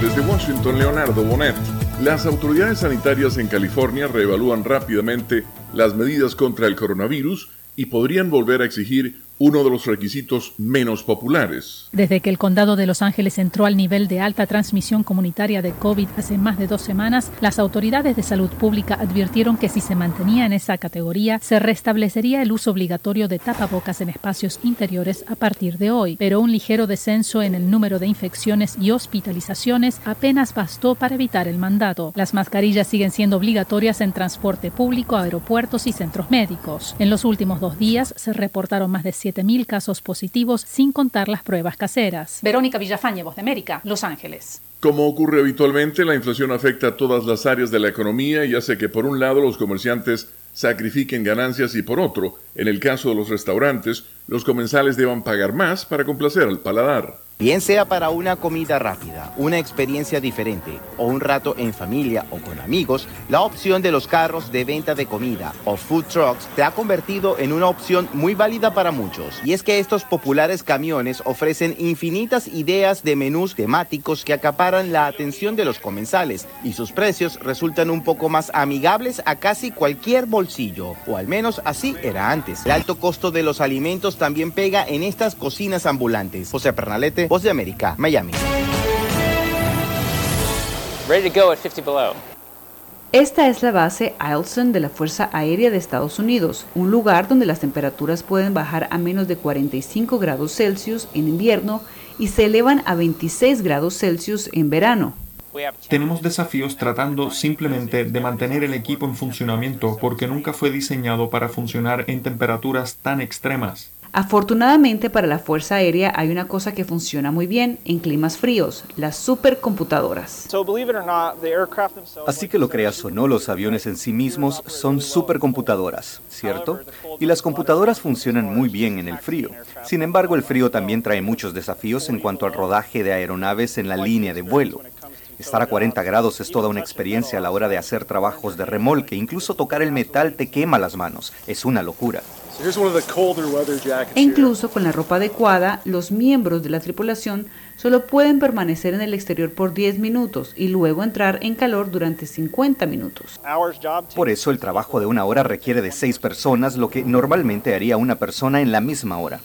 Desde Washington, Leonardo Bonet. Las autoridades sanitarias en California reevalúan rápidamente las medidas contra el coronavirus y podrían volver a exigir uno de los requisitos menos populares. Desde que el condado de Los Ángeles entró al nivel de alta transmisión comunitaria de COVID hace más de dos semanas, las autoridades de salud pública advirtieron que si se mantenía en esa categoría, se restablecería el uso obligatorio de tapabocas en espacios interiores a partir de hoy. Pero un ligero descenso en el número de infecciones y hospitalizaciones apenas bastó para evitar el mandato. Las mascarillas siguen siendo obligatorias en transporte público, aeropuertos y centros médicos. En los últimos dos días se reportaron más de 7.000 casos positivos sin contar las pruebas caseras. Verónica Villafañe, Voz de América, Los Ángeles. Como ocurre habitualmente, la inflación afecta a todas las áreas de la economía y hace que por un lado los comerciantes sacrifiquen ganancias y por otro, en el caso de los restaurantes, los comensales deban pagar más para complacer al paladar. Bien sea para una comida rápida, una experiencia diferente o un rato en familia o con amigos, la opción de los carros de venta de comida o food trucks se ha convertido en una opción muy válida para muchos. Y es que estos populares camiones ofrecen infinitas ideas de menús temáticos que acaparan la atención de los comensales y sus precios resultan un poco más amigables a casi cualquier bolsillo, o al menos así era antes. El alto costo de los alimentos también pega en estas cocinas ambulantes. José Pernalete, Voz de América, Miami. Ready to go at 50 below. Esta es la base Eielson de la Fuerza Aérea de Estados Unidos, un lugar donde las temperaturas pueden bajar a menos de 45 grados Celsius en invierno y se elevan a 26 grados Celsius en verano. Tenemos desafíos tratando simplemente de mantener el equipo en funcionamiento porque nunca fue diseñado para funcionar en temperaturas tan extremas. Afortunadamente para la Fuerza Aérea hay una cosa que funciona muy bien en climas fríos, las supercomputadoras. So believe it or not, the aircraft themselves Así que lo creas o no, los aviones en sí mismos son supercomputadoras, ¿cierto? Y las computadoras funcionan muy bien en el frío. Sin embargo, el frío también trae muchos desafíos en cuanto al rodaje de aeronaves en la línea de vuelo. Estar a 40 grados es toda una experiencia a la hora de hacer trabajos de remolque, incluso tocar el metal te quema las manos, es una locura. E incluso con la ropa adecuada, los miembros de la tripulación solo pueden permanecer en el exterior por 10 minutos y luego entrar en calor durante 50 minutos. Por eso el trabajo de una hora requiere de seis personas, lo que normalmente haría una persona en la misma hora.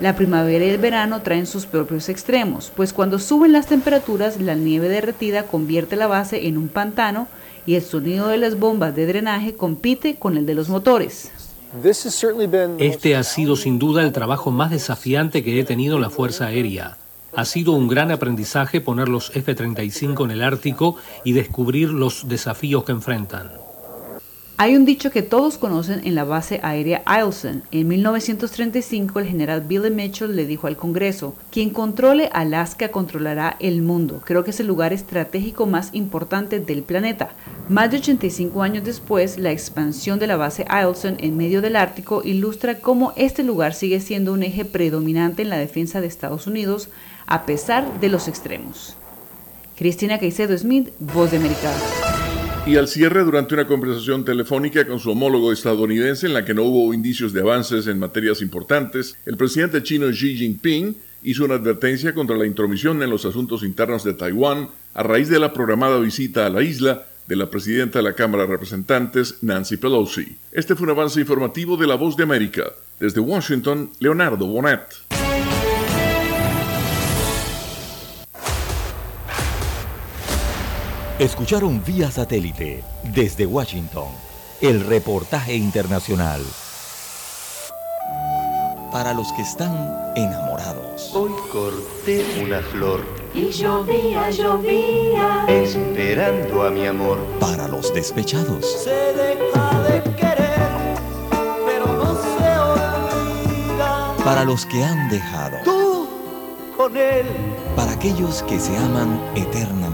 La primavera y el verano traen sus propios extremos, pues cuando suben las temperaturas, la nieve derretida convierte la base en un pantano y el sonido de las bombas de drenaje compite con el de los motores. Este ha sido sin duda el trabajo más desafiante que he tenido en la Fuerza Aérea. Ha sido un gran aprendizaje poner los F-35 en el Ártico y descubrir los desafíos que enfrentan. Hay un dicho que todos conocen en la base aérea Eielson. En 1935 el general Billy Mitchell le dijo al Congreso, quien controle Alaska controlará el mundo. Creo que es el lugar estratégico más importante del planeta. Más de 85 años después, la expansión de la base Eielson en medio del Ártico ilustra cómo este lugar sigue siendo un eje predominante en la defensa de Estados Unidos a pesar de los extremos. Cristina Caicedo Smith, Voz de América. Y al cierre, durante una conversación telefónica con su homólogo estadounidense en la que no hubo indicios de avances en materias importantes, el presidente chino Xi Jinping hizo una advertencia contra la intromisión en los asuntos internos de Taiwán a raíz de la programada visita a la isla de la presidenta de la Cámara de Representantes, Nancy Pelosi. Este fue un avance informativo de La Voz de América. Desde Washington, Leonardo Bonet. Escucharon vía satélite desde Washington el reportaje internacional. Para los que están enamorados. Hoy corté una flor. Y llovía, llovía. Esperando a mi amor. Para los despechados. Se deja de querer, pero no se olvida. Para los que han dejado. Tú con él. Para aquellos que se aman eternamente.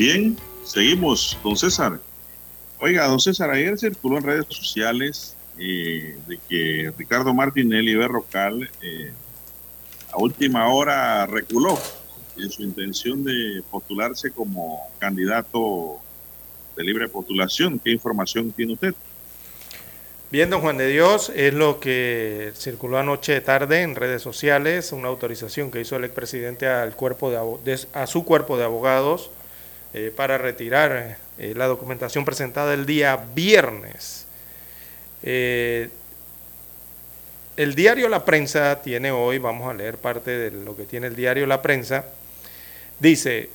Bien, seguimos, don César. Oiga, don César, ayer circuló en redes sociales eh, de que Ricardo Martinelli Berrocal eh, a última hora reculó en su intención de postularse como candidato de libre postulación. ¿Qué información tiene usted? Bien, don Juan de Dios, es lo que circuló anoche tarde en redes sociales, una autorización que hizo el expresidente al cuerpo de, a su cuerpo de abogados eh, para retirar eh, la documentación presentada el día viernes. Eh, el diario La Prensa tiene hoy, vamos a leer parte de lo que tiene el diario La Prensa, dice,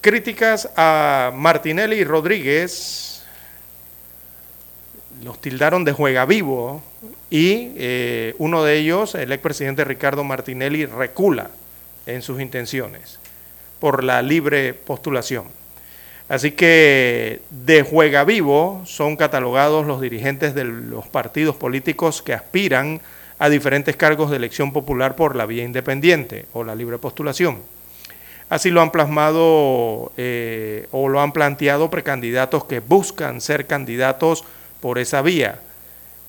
críticas a Martinelli y Rodríguez, los tildaron de juega vivo y uno de ellos, el expresidente Ricardo Martinelli, recula en sus intenciones por la libre postulación. Así que de juega vivo son catalogados los dirigentes de los partidos políticos que aspiran a diferentes cargos de elección popular por la vía independiente o la libre postulación. Así lo han plasmado eh, o lo han planteado precandidatos que buscan ser candidatos por esa vía,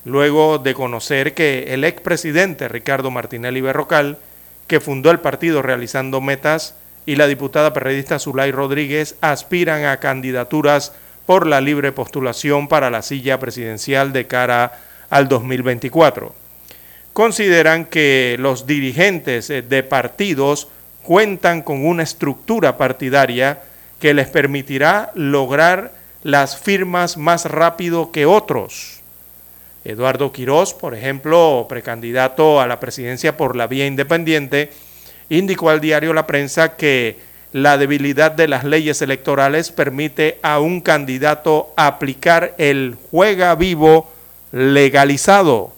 luego de conocer que el expresidente Ricardo Martinelli Berrocal, que fundó el partido realizando metas y la diputada periodista Zulay Rodríguez aspiran a candidaturas por la libre postulación para la silla presidencial de cara al 2024. Consideran que los dirigentes de partidos cuentan con una estructura partidaria que les permitirá lograr las firmas más rápido que otros. Eduardo Quirós, por ejemplo, precandidato a la presidencia por la vía independiente, indicó al diario La Prensa que la debilidad de las leyes electorales permite a un candidato aplicar el juega vivo legalizado.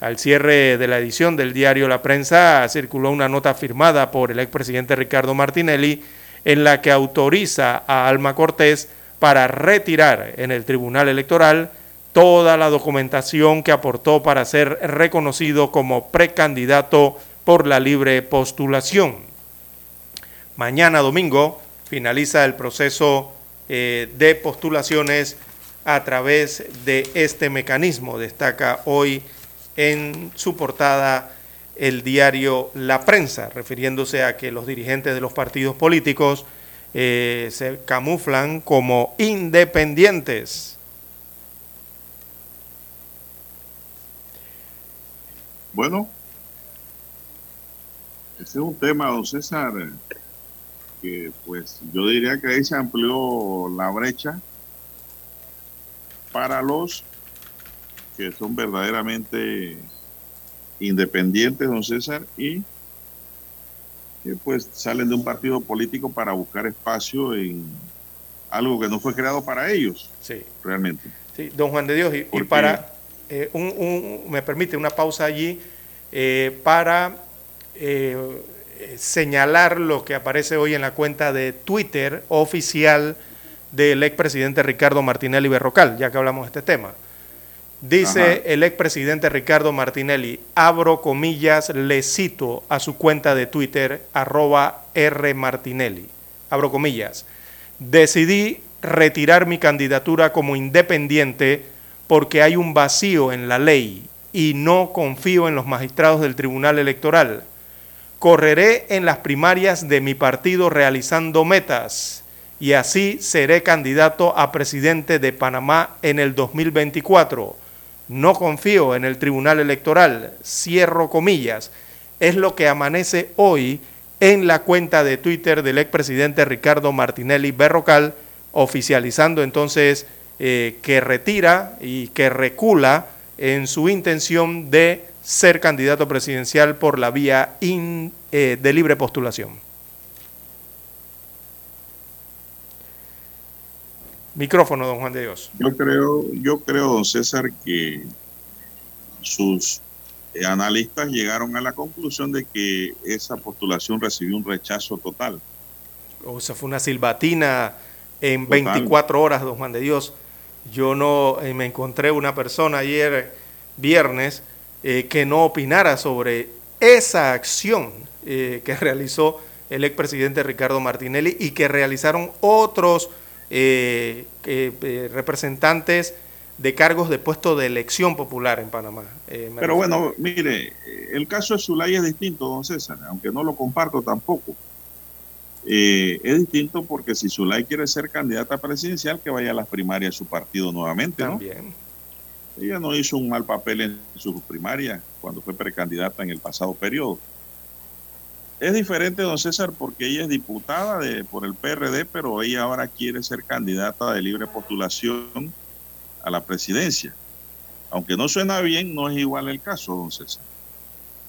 Al cierre de la edición del diario La Prensa circuló una nota firmada por el expresidente Ricardo Martinelli en la que autoriza a Alma Cortés para retirar en el Tribunal Electoral toda la documentación que aportó para ser reconocido como precandidato por la libre postulación. Mañana domingo finaliza el proceso eh, de postulaciones a través de este mecanismo, destaca hoy en su portada el diario La Prensa, refiriéndose a que los dirigentes de los partidos políticos eh, se camuflan como independientes. Bueno, ese es un tema, don César, que pues yo diría que ahí se amplió la brecha para los que son verdaderamente independientes, don César, y que pues salen de un partido político para buscar espacio en algo que no fue creado para ellos, sí. realmente. Sí, don Juan de Dios, y, y para, eh, un, un, me permite una pausa allí, eh, para eh, señalar lo que aparece hoy en la cuenta de Twitter oficial del expresidente Ricardo Martinelli Berrocal, ya que hablamos de este tema. Dice Ajá. el expresidente Ricardo Martinelli, abro comillas, le cito a su cuenta de Twitter, arroba rmartinelli, abro comillas, decidí retirar mi candidatura como independiente porque hay un vacío en la ley y no confío en los magistrados del Tribunal Electoral. Correré en las primarias de mi partido realizando metas y así seré candidato a presidente de Panamá en el 2024. No confío en el Tribunal Electoral, cierro comillas. Es lo que amanece hoy en la cuenta de Twitter del expresidente Ricardo Martinelli Berrocal, oficializando entonces eh, que retira y que recula en su intención de ser candidato presidencial por la vía in, eh, de libre postulación. Micrófono, don Juan de Dios. Yo creo, yo creo, don César, que sus analistas llegaron a la conclusión de que esa postulación recibió un rechazo total. O sea, fue una silbatina en total. 24 horas, don Juan de Dios. Yo no eh, me encontré una persona ayer, viernes, eh, que no opinara sobre esa acción eh, que realizó el expresidente Ricardo Martinelli y que realizaron otros eh, eh, representantes de cargos de puesto de elección popular en Panamá. Eh, Pero bueno, mire, el caso de Zulay es distinto, don César, aunque no lo comparto tampoco. Eh, es distinto porque si Zulay quiere ser candidata presidencial, que vaya a las primarias de su partido nuevamente, ¿no? También. Ella no hizo un mal papel en su primaria cuando fue precandidata en el pasado periodo. Es diferente, don César, porque ella es diputada de, por el PRD, pero ella ahora quiere ser candidata de libre postulación a la presidencia. Aunque no suena bien, no es igual el caso, don César.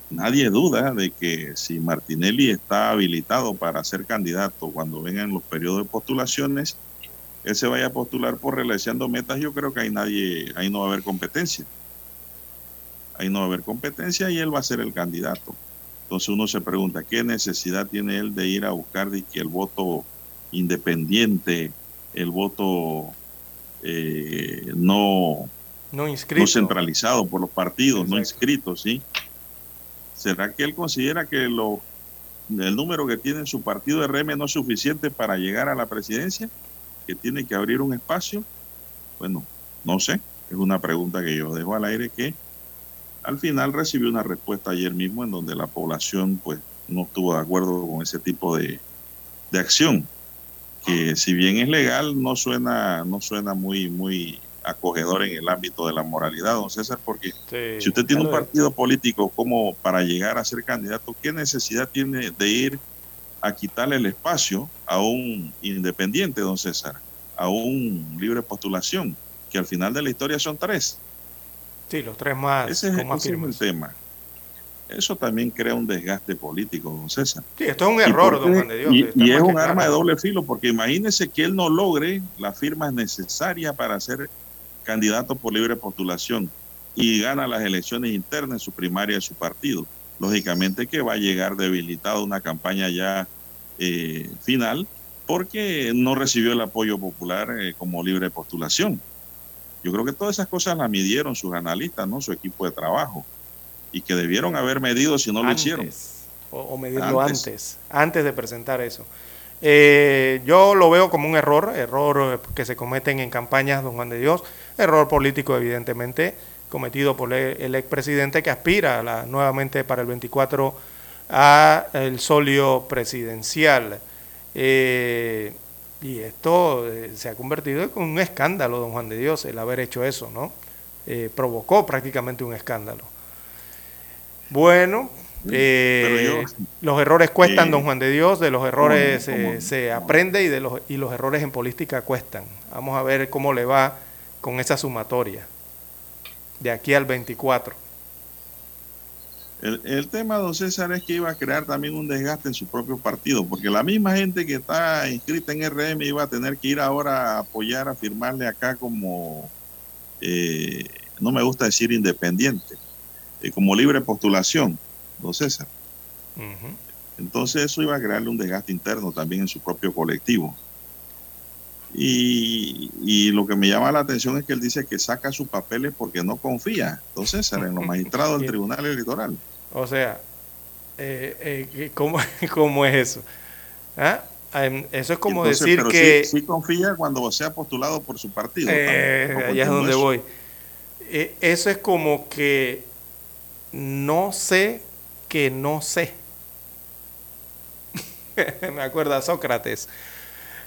Nadie duda de que si Martinelli está habilitado para ser candidato cuando vengan los periodos de postulaciones, él se vaya a postular por realizando metas, yo creo que ahí nadie, ahí no va a haber competencia. Ahí no va a haber competencia y él va a ser el candidato. Entonces uno se pregunta, ¿qué necesidad tiene él de ir a buscar de que el voto independiente, el voto eh, no, no, inscrito. no centralizado por los partidos, Exacto. no inscritos, ¿sí? ¿Será que él considera que lo, el número que tiene en su partido de RM no es suficiente para llegar a la presidencia? ¿Que tiene que abrir un espacio? Bueno, no sé, es una pregunta que yo dejo al aire que al final recibió una respuesta ayer mismo en donde la población pues no estuvo de acuerdo con ese tipo de, de acción que si bien es legal no suena no suena muy muy acogedor en el ámbito de la moralidad don César porque sí, si usted tiene un partido político como para llegar a ser candidato qué necesidad tiene de ir a quitarle el espacio a un independiente don César a un libre postulación que al final de la historia son tres Sí, los tres más. Ese es, ese es el tema. Eso también crea un desgaste político, don César. Sí, esto es un error, don Juan de Dios. Y, y es un arma claro. de doble filo, porque imagínese que él no logre las firmas necesarias para ser candidato por libre postulación y gana las elecciones internas en su primaria de su partido. Lógicamente que va a llegar debilitado una campaña ya eh, final porque no recibió el apoyo popular eh, como libre postulación. Yo creo que todas esas cosas las midieron sus analistas, ¿no? Su equipo de trabajo. Y que debieron haber medido si no antes, lo hicieron. O, o medirlo antes. antes, antes, de presentar eso. Eh, yo lo veo como un error, error que se cometen en campañas, don Juan de Dios, error político evidentemente, cometido por el expresidente que aspira la, nuevamente para el 24 a el solio presidencial. Eh, y esto eh, se ha convertido en un escándalo, don Juan de Dios, el haber hecho eso, ¿no? Eh, provocó prácticamente un escándalo. Bueno, eh, los errores cuestan, don Juan de Dios, de los errores se aprende y, de los, y los errores en política cuestan. Vamos a ver cómo le va con esa sumatoria de aquí al 24. El, el tema, don César, es que iba a crear también un desgaste en su propio partido, porque la misma gente que está inscrita en RM iba a tener que ir ahora a apoyar, a firmarle acá como, eh, no me gusta decir independiente, eh, como libre postulación, don César. Entonces eso iba a crearle un desgaste interno también en su propio colectivo. Y, y lo que me llama la atención es que él dice que saca sus papeles porque no confía, César, en los magistrados del Tribunal Electoral. O sea, eh, eh, ¿cómo, ¿cómo es eso? ¿Ah? Em, Eso es como Entonces, decir pero que... Sí, sí confía cuando sea postulado por su partido. Eh, allá es donde eso. voy. Eh, eso es como que no sé que no sé. Me acuerda a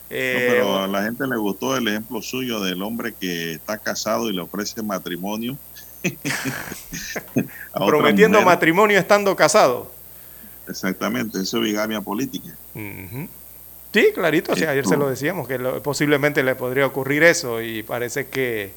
Sócrates. No, Eh, pero a la gente le gustó el ejemplo suyo del hombre que está casado y le ofrece matrimonio. prometiendo matrimonio estando casado. Exactamente, eso es bigamia política. Sí, clarito, o sea, ayer se lo decíamos, que lo- posiblemente le podría ocurrir eso y parece que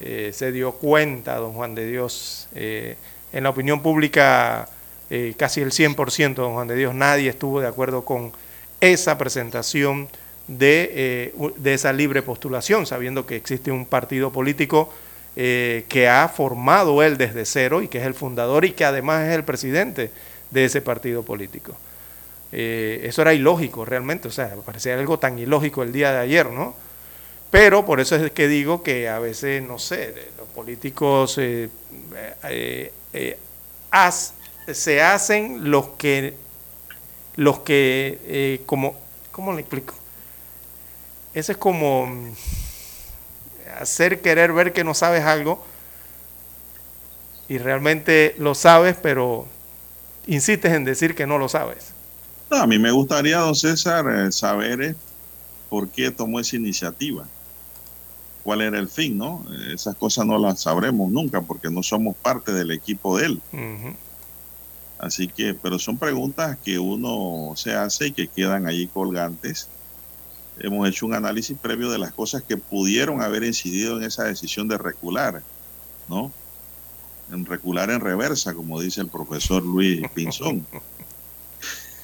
eh, se dio cuenta, don Juan de Dios, eh, en la opinión pública eh, casi el 100%, don Juan de Dios, nadie estuvo de acuerdo con esa presentación de, eh, de esa libre postulación, sabiendo que existe un partido político eh, que ha formado él desde cero y que es el fundador y que además es el presidente de ese partido político. Eh, eso era ilógico realmente, o sea, parecía algo tan ilógico el día de ayer, ¿no? Pero por eso es que digo que a veces, no sé, los políticos se hacen los que, los que, como, ¿cómo le explico? Eso es como mm, hacer querer ver que no sabes algo y realmente lo sabes, pero insistes en decir que no lo sabes. No, a mí me gustaría, don César, eh, saber eh, por qué tomó esa iniciativa. ¿Cuál era el fin, no? Esas cosas no las sabremos nunca porque no somos parte del equipo de él. Así que, pero son preguntas que uno se hace y que quedan allí colgantes. Hemos hecho un análisis previo de las cosas que pudieron haber incidido en esa decisión de recular, ¿no? En recular en reversa, como dice el profesor Luis Pinzón.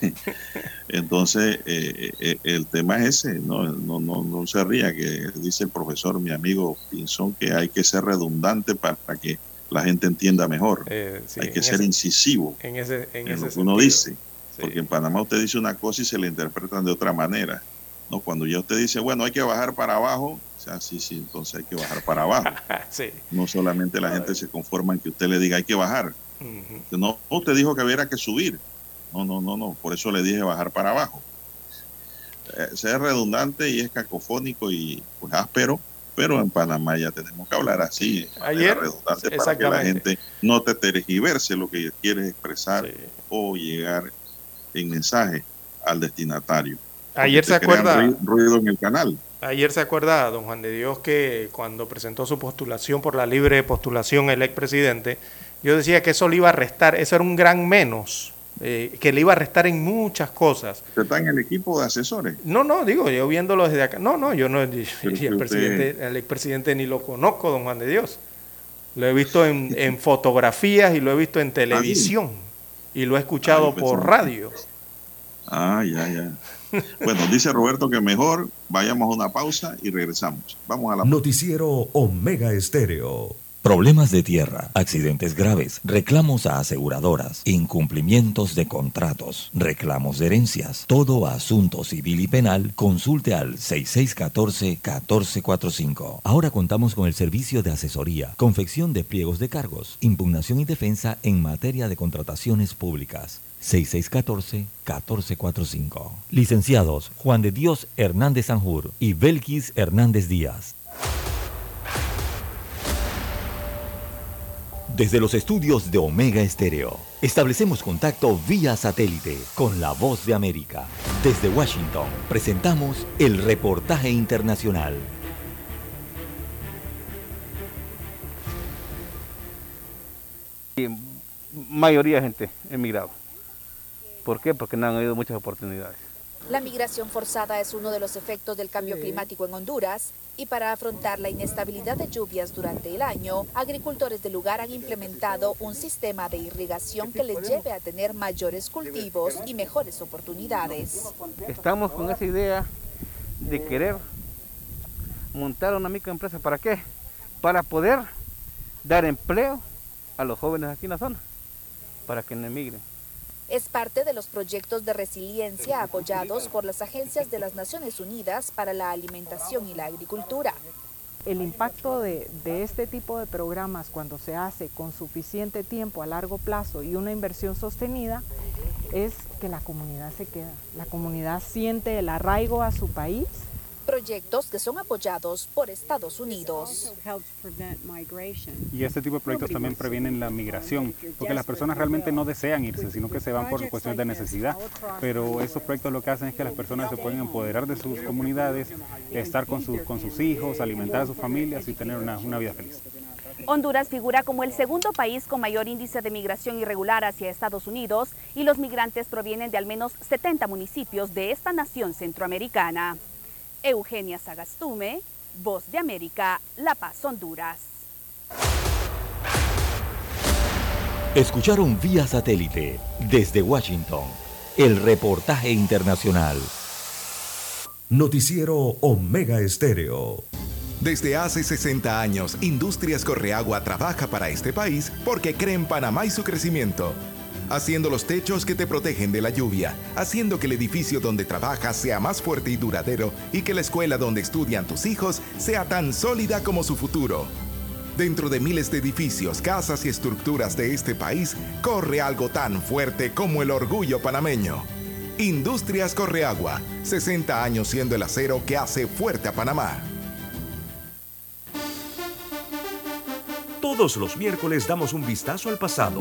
Entonces, eh, eh, el tema es ese, no, no, no, no se ría, que dice el profesor, mi amigo Pinzón, que hay que ser redundante para que la gente entienda mejor. Eh, sí, hay que ser ese- incisivo En ese, en en ese lo que uno dice. Porque en Panamá usted dice una cosa y se le interpretan de otra manera. No, cuando ya usted dice, bueno, hay que bajar para abajo, o sea, sí, sí, entonces hay que bajar para abajo. sí. No solamente la gente se conforma en que usted le diga hay que bajar. No, usted dijo que hubiera que subir. No, no, no, no, por eso le dije bajar para abajo. Eh, ser redundante y es cacofónico y pues áspero, pero en Panamá ya tenemos que hablar así, Ayer, redundante para que la gente no te tergiverse lo que quieres expresar o llegar en mensaje al destinatario. Ayer se acuerda- rui- ruido en el canal. Ayer se acuerda, don Juan de Dios, que cuando presentó su postulación por la libre postulación el expresidente, yo decía que eso le iba a restar, eso era un gran menos, eh, que le iba a restar en muchas cosas. Usted está en el equipo de asesores. No, no, digo, yo viéndolo desde acá. No, no, yo no, y Pero el que usted- presidente, el expresidente ni lo conozco, don Juan de Dios. Lo he visto en, en fotografías y lo he visto en televisión y lo he escuchado Ay, pues, por radio. Ah, ya, ya. Bueno, dice Roberto que mejor vayamos a una pausa y regresamos. Vamos a la Noticiero Omega Estéreo. Problemas de tierra, accidentes graves, reclamos a aseguradoras, incumplimientos de contratos, reclamos de herencias, todo asunto civil y penal, consulte al 6614-1445. Ahora contamos con el servicio de asesoría, confección de pliegos de cargos, impugnación y defensa en materia de contrataciones públicas. 6614-1445. Licenciados Juan de Dios Hernández Sanjur y Belkis Hernández Díaz. Desde los estudios de Omega Estéreo, establecemos contacto vía satélite con la voz de América. Desde Washington, presentamos el reportaje internacional. Mayoría de gente emigrado. ¿Por qué? Porque no han habido muchas oportunidades. La migración forzada es uno de los efectos del cambio climático en Honduras y para afrontar la inestabilidad de lluvias durante el año, agricultores del lugar han implementado un sistema de irrigación que les lleve a tener mayores cultivos y mejores oportunidades. Estamos con esa idea de querer montar una microempresa. ¿Para qué? Para poder dar empleo a los jóvenes aquí en la zona, para que no emigren es parte de los proyectos de resiliencia apoyados por las agencias de las Naciones Unidas para la Alimentación y la Agricultura. El impacto de, de, este tipo de programas cuando se hace con suficiente tiempo a largo plazo y una inversión sostenida es que la comunidad se queda. La comunidad siente el arraigo a su país proyectos que son apoyados por Estados Unidos. Y este tipo de proyectos también previenen la migración, porque las personas realmente no desean irse, sino que se van por cuestiones de necesidad. Pero estos proyectos lo que hacen es que las personas se pueden empoderar de sus comunidades, estar con, sus con sus hijos, alimentar a sus familias y tener una, una vida feliz. Honduras figura como el segundo país con mayor índice de migración irregular hacia Estados Unidos y los migrantes provienen de al menos 70 municipios de esta nación centroamericana. Eugenia Sagastume, Voz de América, La Paz, Honduras. Escucharon vía satélite desde Washington el reportaje internacional. Noticiero Omega Estéreo. Desde hace 60 años, Industrias Correagua trabaja para este país porque cree en Panamá y su crecimiento haciendo los techos que te protegen de la lluvia, haciendo que el edificio donde trabajas sea más fuerte y duradero y que la escuela donde estudian tus hijos sea tan sólida como su futuro. Dentro de miles de edificios, casas y estructuras de este país, corre algo tan fuerte como el orgullo panameño. Industrias Correagua, 60 años siendo el acero que hace fuerte a Panamá. Todos los miércoles damos un vistazo al pasado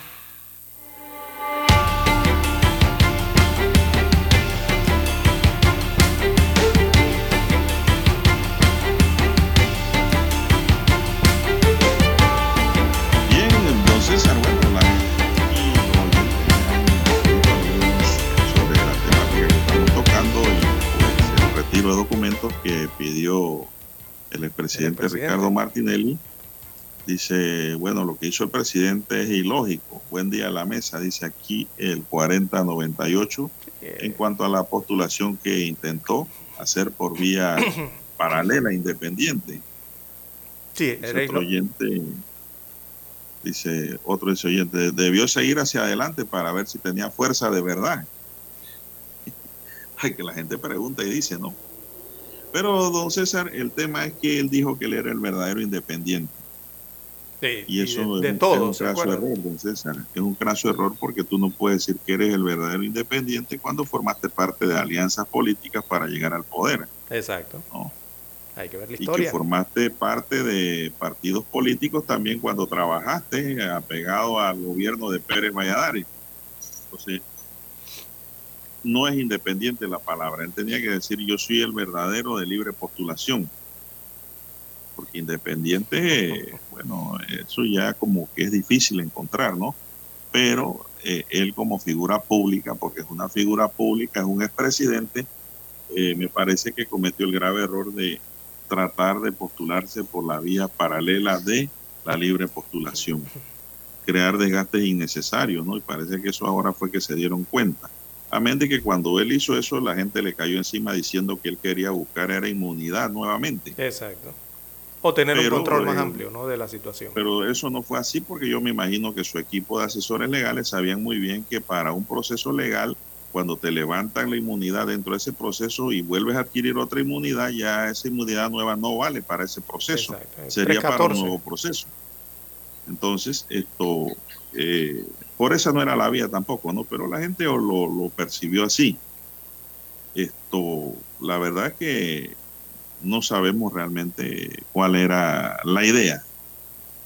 Presidente, Ricardo Martinelli dice, bueno, lo que hizo el presidente es ilógico. Buen día a la mesa, dice aquí el 4098, en cuanto a la postulación que intentó hacer por vía paralela independiente. Sí, otro oyente, dice otro oyente, debió seguir hacia adelante para ver si tenía fuerza de verdad. Hay que la gente pregunta y dice, no, pero, don César, el tema es que él dijo que él era el verdadero independiente. y eso es, un, craso error, don César. Es un craso error porque tú no puedes decir que eres el verdadero independiente cuando formaste parte de alianzas políticas para llegar al poder. Exacto. Hay que ver la historia. Y que formaste parte de partidos políticos también cuando trabajaste apegado al gobierno de Pérez Valladares. Entonces, no es independiente la palabra. Él tenía que decir yo soy el verdadero de libre postulación. Porque independiente, bueno, eso ya como que es difícil encontrar, ¿no? Pero eh, él como figura pública, porque es una figura pública, es un expresidente, eh, me parece que cometió el grave error de tratar de postularse por la vía paralela de la libre postulación. Crear desgastes innecesarios, ¿no? Y parece que eso ahora fue que se dieron cuenta. Amén de que cuando él hizo eso, la gente le cayó encima diciendo que él quería buscar era inmunidad nuevamente. Exacto. O tener Pero, un control más eh, amplio ¿no? de la situación. Pero eso no fue así porque yo me imagino que su equipo de asesores legales sabían muy bien que para un proceso legal, cuando te levantan la inmunidad dentro de ese proceso y vuelves a adquirir otra inmunidad, ya esa inmunidad nueva no vale para ese proceso. Exacto. Sería para un 314. nuevo proceso. Entonces, esto, eh, por esa no era la vía tampoco, ¿no? Pero la gente lo, lo percibió así. Esto, la verdad que no sabemos realmente cuál era la idea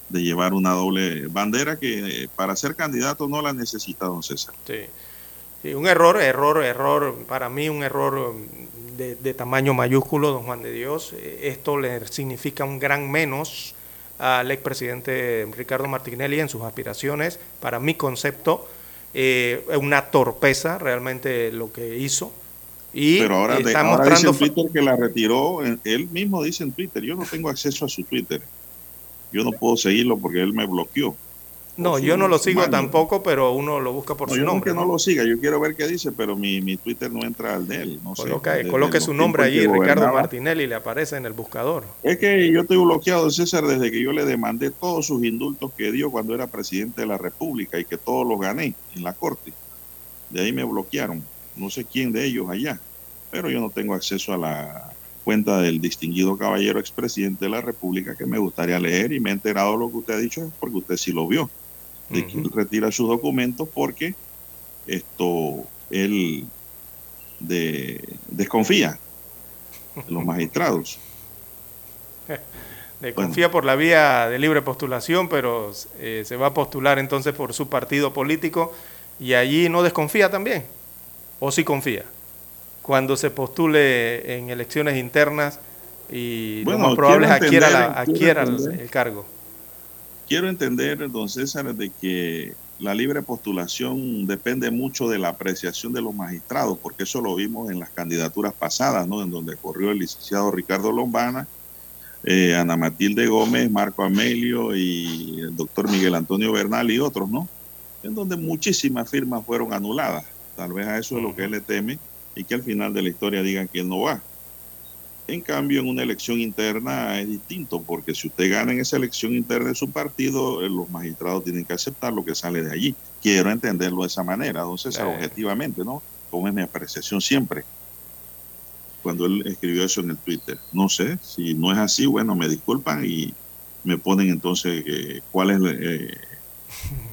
de llevar una doble bandera que eh, para ser candidato no la necesita don César. Sí. Un error, error, error, para mí un error mm, de, de tamaño mayúsculo, don Juan de Dios. Eh, Esto le significa un gran menos al expresidente Ricardo Martinelli en sus aspiraciones. Para mi concepto, eh, una torpeza realmente lo que hizo. Y Pero ahora, de- está ahora dice en Twitter que la retiró, él mismo dice en Twitter, yo no tengo acceso a su Twitter. Yo no puedo seguirlo porque él me bloqueó. No, yo no lo sigo tampoco, pero uno lo busca por No, su yo no nombre. que no lo siga, yo quiero ver qué dice, pero mi, mi Twitter no entra al de él. No sé, coloque su nombre allí, Ricardo. Martinelli, le aparece en el buscador. Es que yo estoy bloqueado, César, desde que yo le demandé todos sus indultos que dio cuando era presidente de la República y que todos los gané en la corte. De ahí me bloquearon. No sé quién de ellos allá, pero yo no tengo acceso a la cuenta del distinguido caballero expresidente de la República que me gustaría leer y me he enterado de lo que usted ha dicho porque usted sí lo vio. De que él retira sus documentos porque esto él de, desconfía de los magistrados. Le confía por la vía de libre postulación, pero eh, se va a postular entonces por su partido político y allí no desconfía también. ¿O sí confía? Cuando se postule en elecciones internas y Bueno, lo más probable es adquiera, la- adquiera el cargo. Quiero entender, don César, de que la libre postulación depende mucho de la apreciación de los magistrados, porque eso lo vimos en las candidaturas pasadas, ¿no? En donde corrió el licenciado Ricardo Lombana, eh, Ana Matilde Gómez, Marco Amelio y el doctor Miguel Antonio Bernal y otros, ¿no? En donde muchísimas firmas fueron anuladas. Tal vez a eso es lo que él le teme y que al final de la historia digan que él no va. En cambio, en una elección interna es distinto, porque si usted gana en esa elección interna de su partido, eh, los magistrados tienen que aceptar lo que sale de allí. Quiero entenderlo de esa manera, don César, Eh. objetivamente, ¿no? Como es mi apreciación siempre. Cuando él escribió eso en el Twitter. No sé, si no es así, bueno, me disculpan y me ponen entonces eh, cuál es, eh,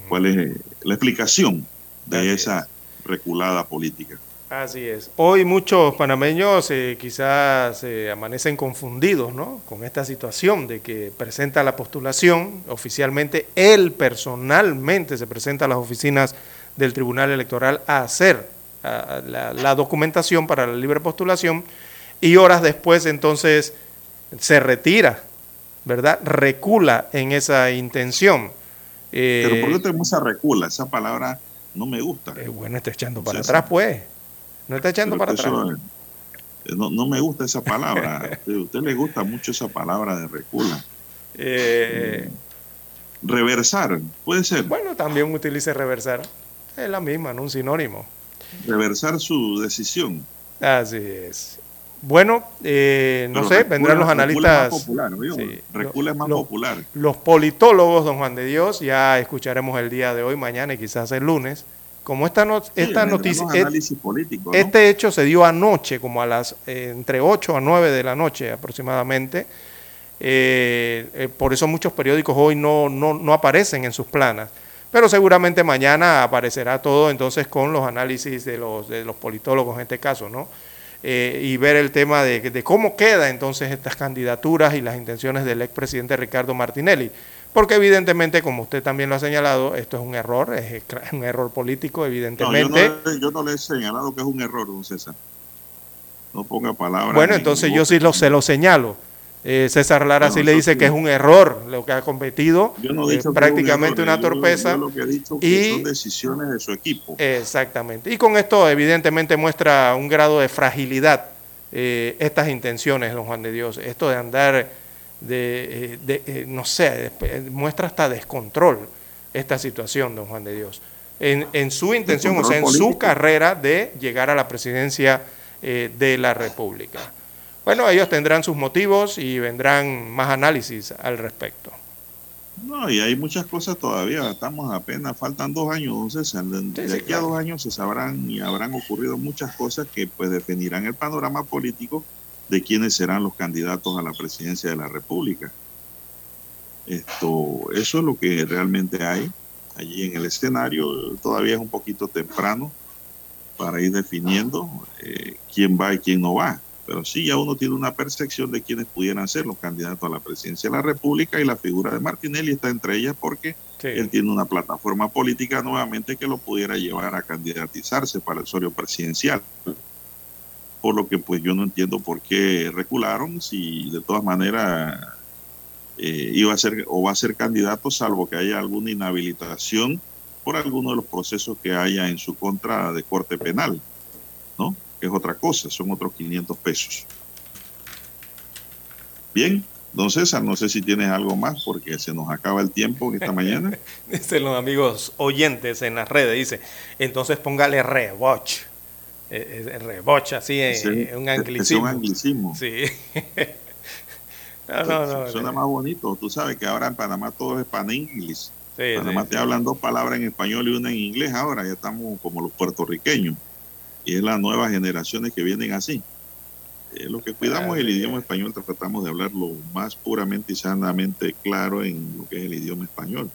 cuál es eh, la explicación de esa reculada política. Así es. Hoy muchos panameños eh, quizás eh, amanecen confundidos ¿no? con esta situación de que presenta la postulación oficialmente, él personalmente se presenta a las oficinas del Tribunal Electoral a hacer a, la, la documentación para la libre postulación y horas después entonces se retira, ¿verdad? Recula en esa intención. Eh, Pero ¿por qué tenemos esa recula? Esa palabra no me gusta. Eh, bueno, está echando para atrás, pues. No está echando para atrás. no, no me gusta esa palabra. A usted, le gusta mucho esa palabra de recula. Eh, Reversar, puede ser. Bueno, también utilice reversar. Es la misma, ¿no? Un sinónimo. Reversar su decisión. Así es. Bueno, eh, no Pero sé, recula- vendrán los recula es más analistas. popular, ¿oyó? sí, Recula es más lo- popular. Los politólogos, don Juan de Dios, ya escucharemos el día de hoy, mañana y quizás el lunes. Como esta, no- esta noticia, políticos, ¿no? este hecho se dio anoche, como a las eh, entre 8 a 9 de la noche aproximadamente. Eh, eh, por eso muchos periódicos hoy no, no, no aparecen en sus planas. Pero seguramente mañana aparecerá todo entonces con los análisis de los, de los politólogos en este caso, ¿no? Y ver el tema de, de cómo queda entonces estas candidaturas y las intenciones del expresidente Ricardo Martinelli. Porque evidentemente, como usted también lo ha señalado, esto es un error, es un error político, No, yo, evidentemente. no, yo no le he señalado que es un error, don César. No ponga palabras. Bueno, en entonces yo sí lo, se lo señalo. Eh, César Lara No, sí le dice que es un error lo que ha competido, Yo no he eh, que es un prácticamente error, una yo- torpeza. yo lo que he dicho que y- son decisiones de su equipo. Exactamente. Y con esto evidentemente muestra un grado de fragilidad eh, estas intenciones, don Juan de Dios. Esto de andar de, eh, de, eh, no sé, de- muestra hasta descontrol esta situación, don Juan de Dios. En, en su intención, o sea, en su carrera de llegar a la presidencia eh, de la República. bueno, ellos tendrán sus motivos y vendrán más análisis al respecto. No, y hay muchas cosas todavía. Estamos apenas, faltan dos años, César. De, sí, aquí claro. a dos años se sabrán y habrán ocurrido muchas cosas que pues definirán el panorama político de quiénes serán los candidatos a la presidencia de la República. Esto, eso es lo que realmente hay allí en el escenario. Todavía es un poquito temprano para ir definiendo eh, quién va y quién no va. Pero sí, ya uno tiene una percepción de quiénes pudieran ser los candidatos a la presidencia de la República y la figura de Martinelli está entre ellas porque él tiene una plataforma política nuevamente que lo pudiera llevar a candidatizarse para el sorio presidencial. Por lo que pues yo no entiendo por qué recularon si de todas maneras eh, iba a ser o va a ser candidato salvo que haya alguna inhabilitación por alguno de los procesos que haya en su contra de corte penal, ¿no? Que es otra cosa, son otros 500 pesos. Bien, don César, no sé si tienes algo más porque se nos acaba el tiempo esta mañana. Dicen los amigos oyentes en las redes, dice, entonces póngale reboch. Eh, eh, reboch, así, eh, Sí, un ese es un anglicismo. anglicismo. Sí. no, no, no. Suena más bonito. Tú sabes que ahora en Panamá todo es pan inglés. Sí, Panamá sí, te hablan dos palabras en español y una en inglés ahora. Ya estamos como los puertorriqueños. Y es las nuevas generaciones que vienen así. Eh, lo que cuidamos el idioma español, tratamos de hablar lo más puramente y sanamente claro en lo que es el idioma español.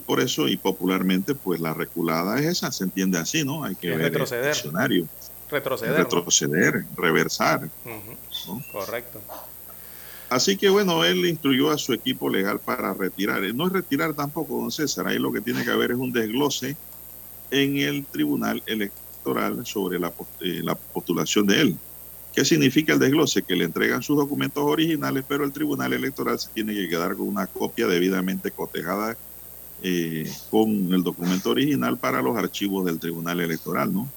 Por eso y popularmente, pues la reculada es esa, se entiende así, ¿no? Hay que Es ver retroceder. el diccionario, Retroceder. ¿no? retroceder, reversar. Correcto. Así que bueno, él instruyó a su equipo legal para retirar. No es retirar tampoco, don César. Ahí lo que tiene que haber es un desglose en el Tribunal Electoral sobre la, eh, la postulación de él. ¿Qué significa el desglose? Que le entregan sus documentos originales, pero el Tribunal Electoral se tiene que quedar con una copia debidamente cotejada eh, con el documento original para los archivos del Tribunal Electoral, ¿no?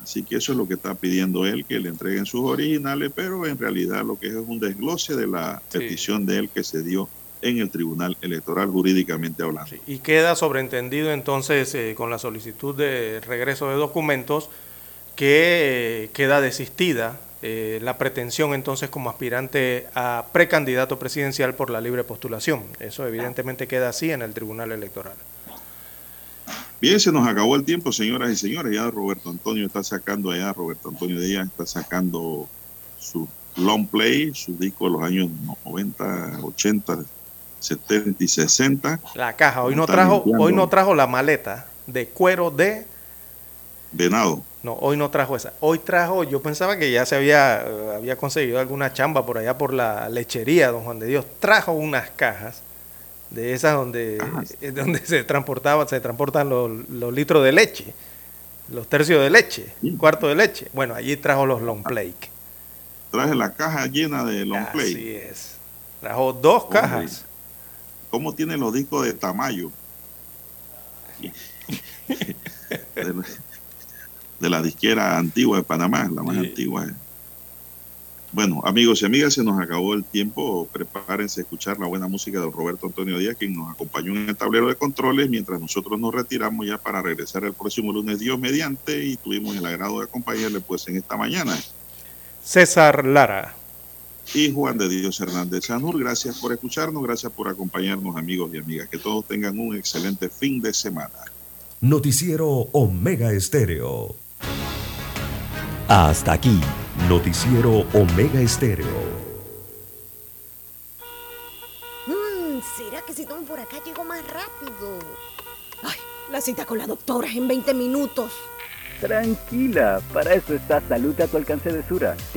Así que eso es lo que está pidiendo él, que le entreguen sus originales, pero en realidad lo que es es un desglose de la Sí. petición de él que se dio en el Tribunal Electoral jurídicamente hablando. Y queda sobreentendido entonces eh, con la solicitud de regreso de documentos que eh, queda desistida eh, la pretensión entonces como aspirante a precandidato presidencial por la libre postulación. Eso evidentemente queda así en el Tribunal Electoral. Bien, se nos acabó el tiempo, señoras y señores. Ya Roberto Antonio está sacando allá, Roberto Antonio Díaz está sacando su long play, su disco de los años 90, 80, 70 y 60. La caja, hoy no trajo, limpiando. hoy no trajo la maleta de cuero de Venado. No, hoy no trajo esa. Hoy trajo, yo pensaba que ya se había, había conseguido alguna chamba por allá por la lechería, don Juan de Dios. Trajo unas cajas de esas donde, eh, donde se transportaba, se transportan los, los litros de leche, los tercios de leche, cuarto de leche. Bueno, allí trajo los long play. Traje la caja llena de long play. Así es. Trajo dos Hombre, cajas. ¿Cómo tienen los discos de Tamayo? de, la, disquera antigua de Panamá, la más antigua. Bueno, amigos y amigas, se nos acabó el tiempo. Prepárense a escuchar la buena música de Roberto Antonio Díaz, quien nos acompañó en el tablero de controles, mientras nosotros nos retiramos ya para regresar el próximo lunes, Dios mediante, y tuvimos el agrado de acompañarle pues en esta mañana. César Lara. Y Juan de Dios Hernández Sanur, gracias por escucharnos, gracias por acompañarnos, amigos y amigas. Que todos tengan un excelente fin de semana. Noticiero Omega Estéreo. Hasta aquí. Noticiero Omega Estéreo. Mm, ¿Será que si tomo por acá llego más rápido? Ay, la cita con la doctora es en 20 minutos. Tranquila, para eso está Salud a tu alcance de Sura. Te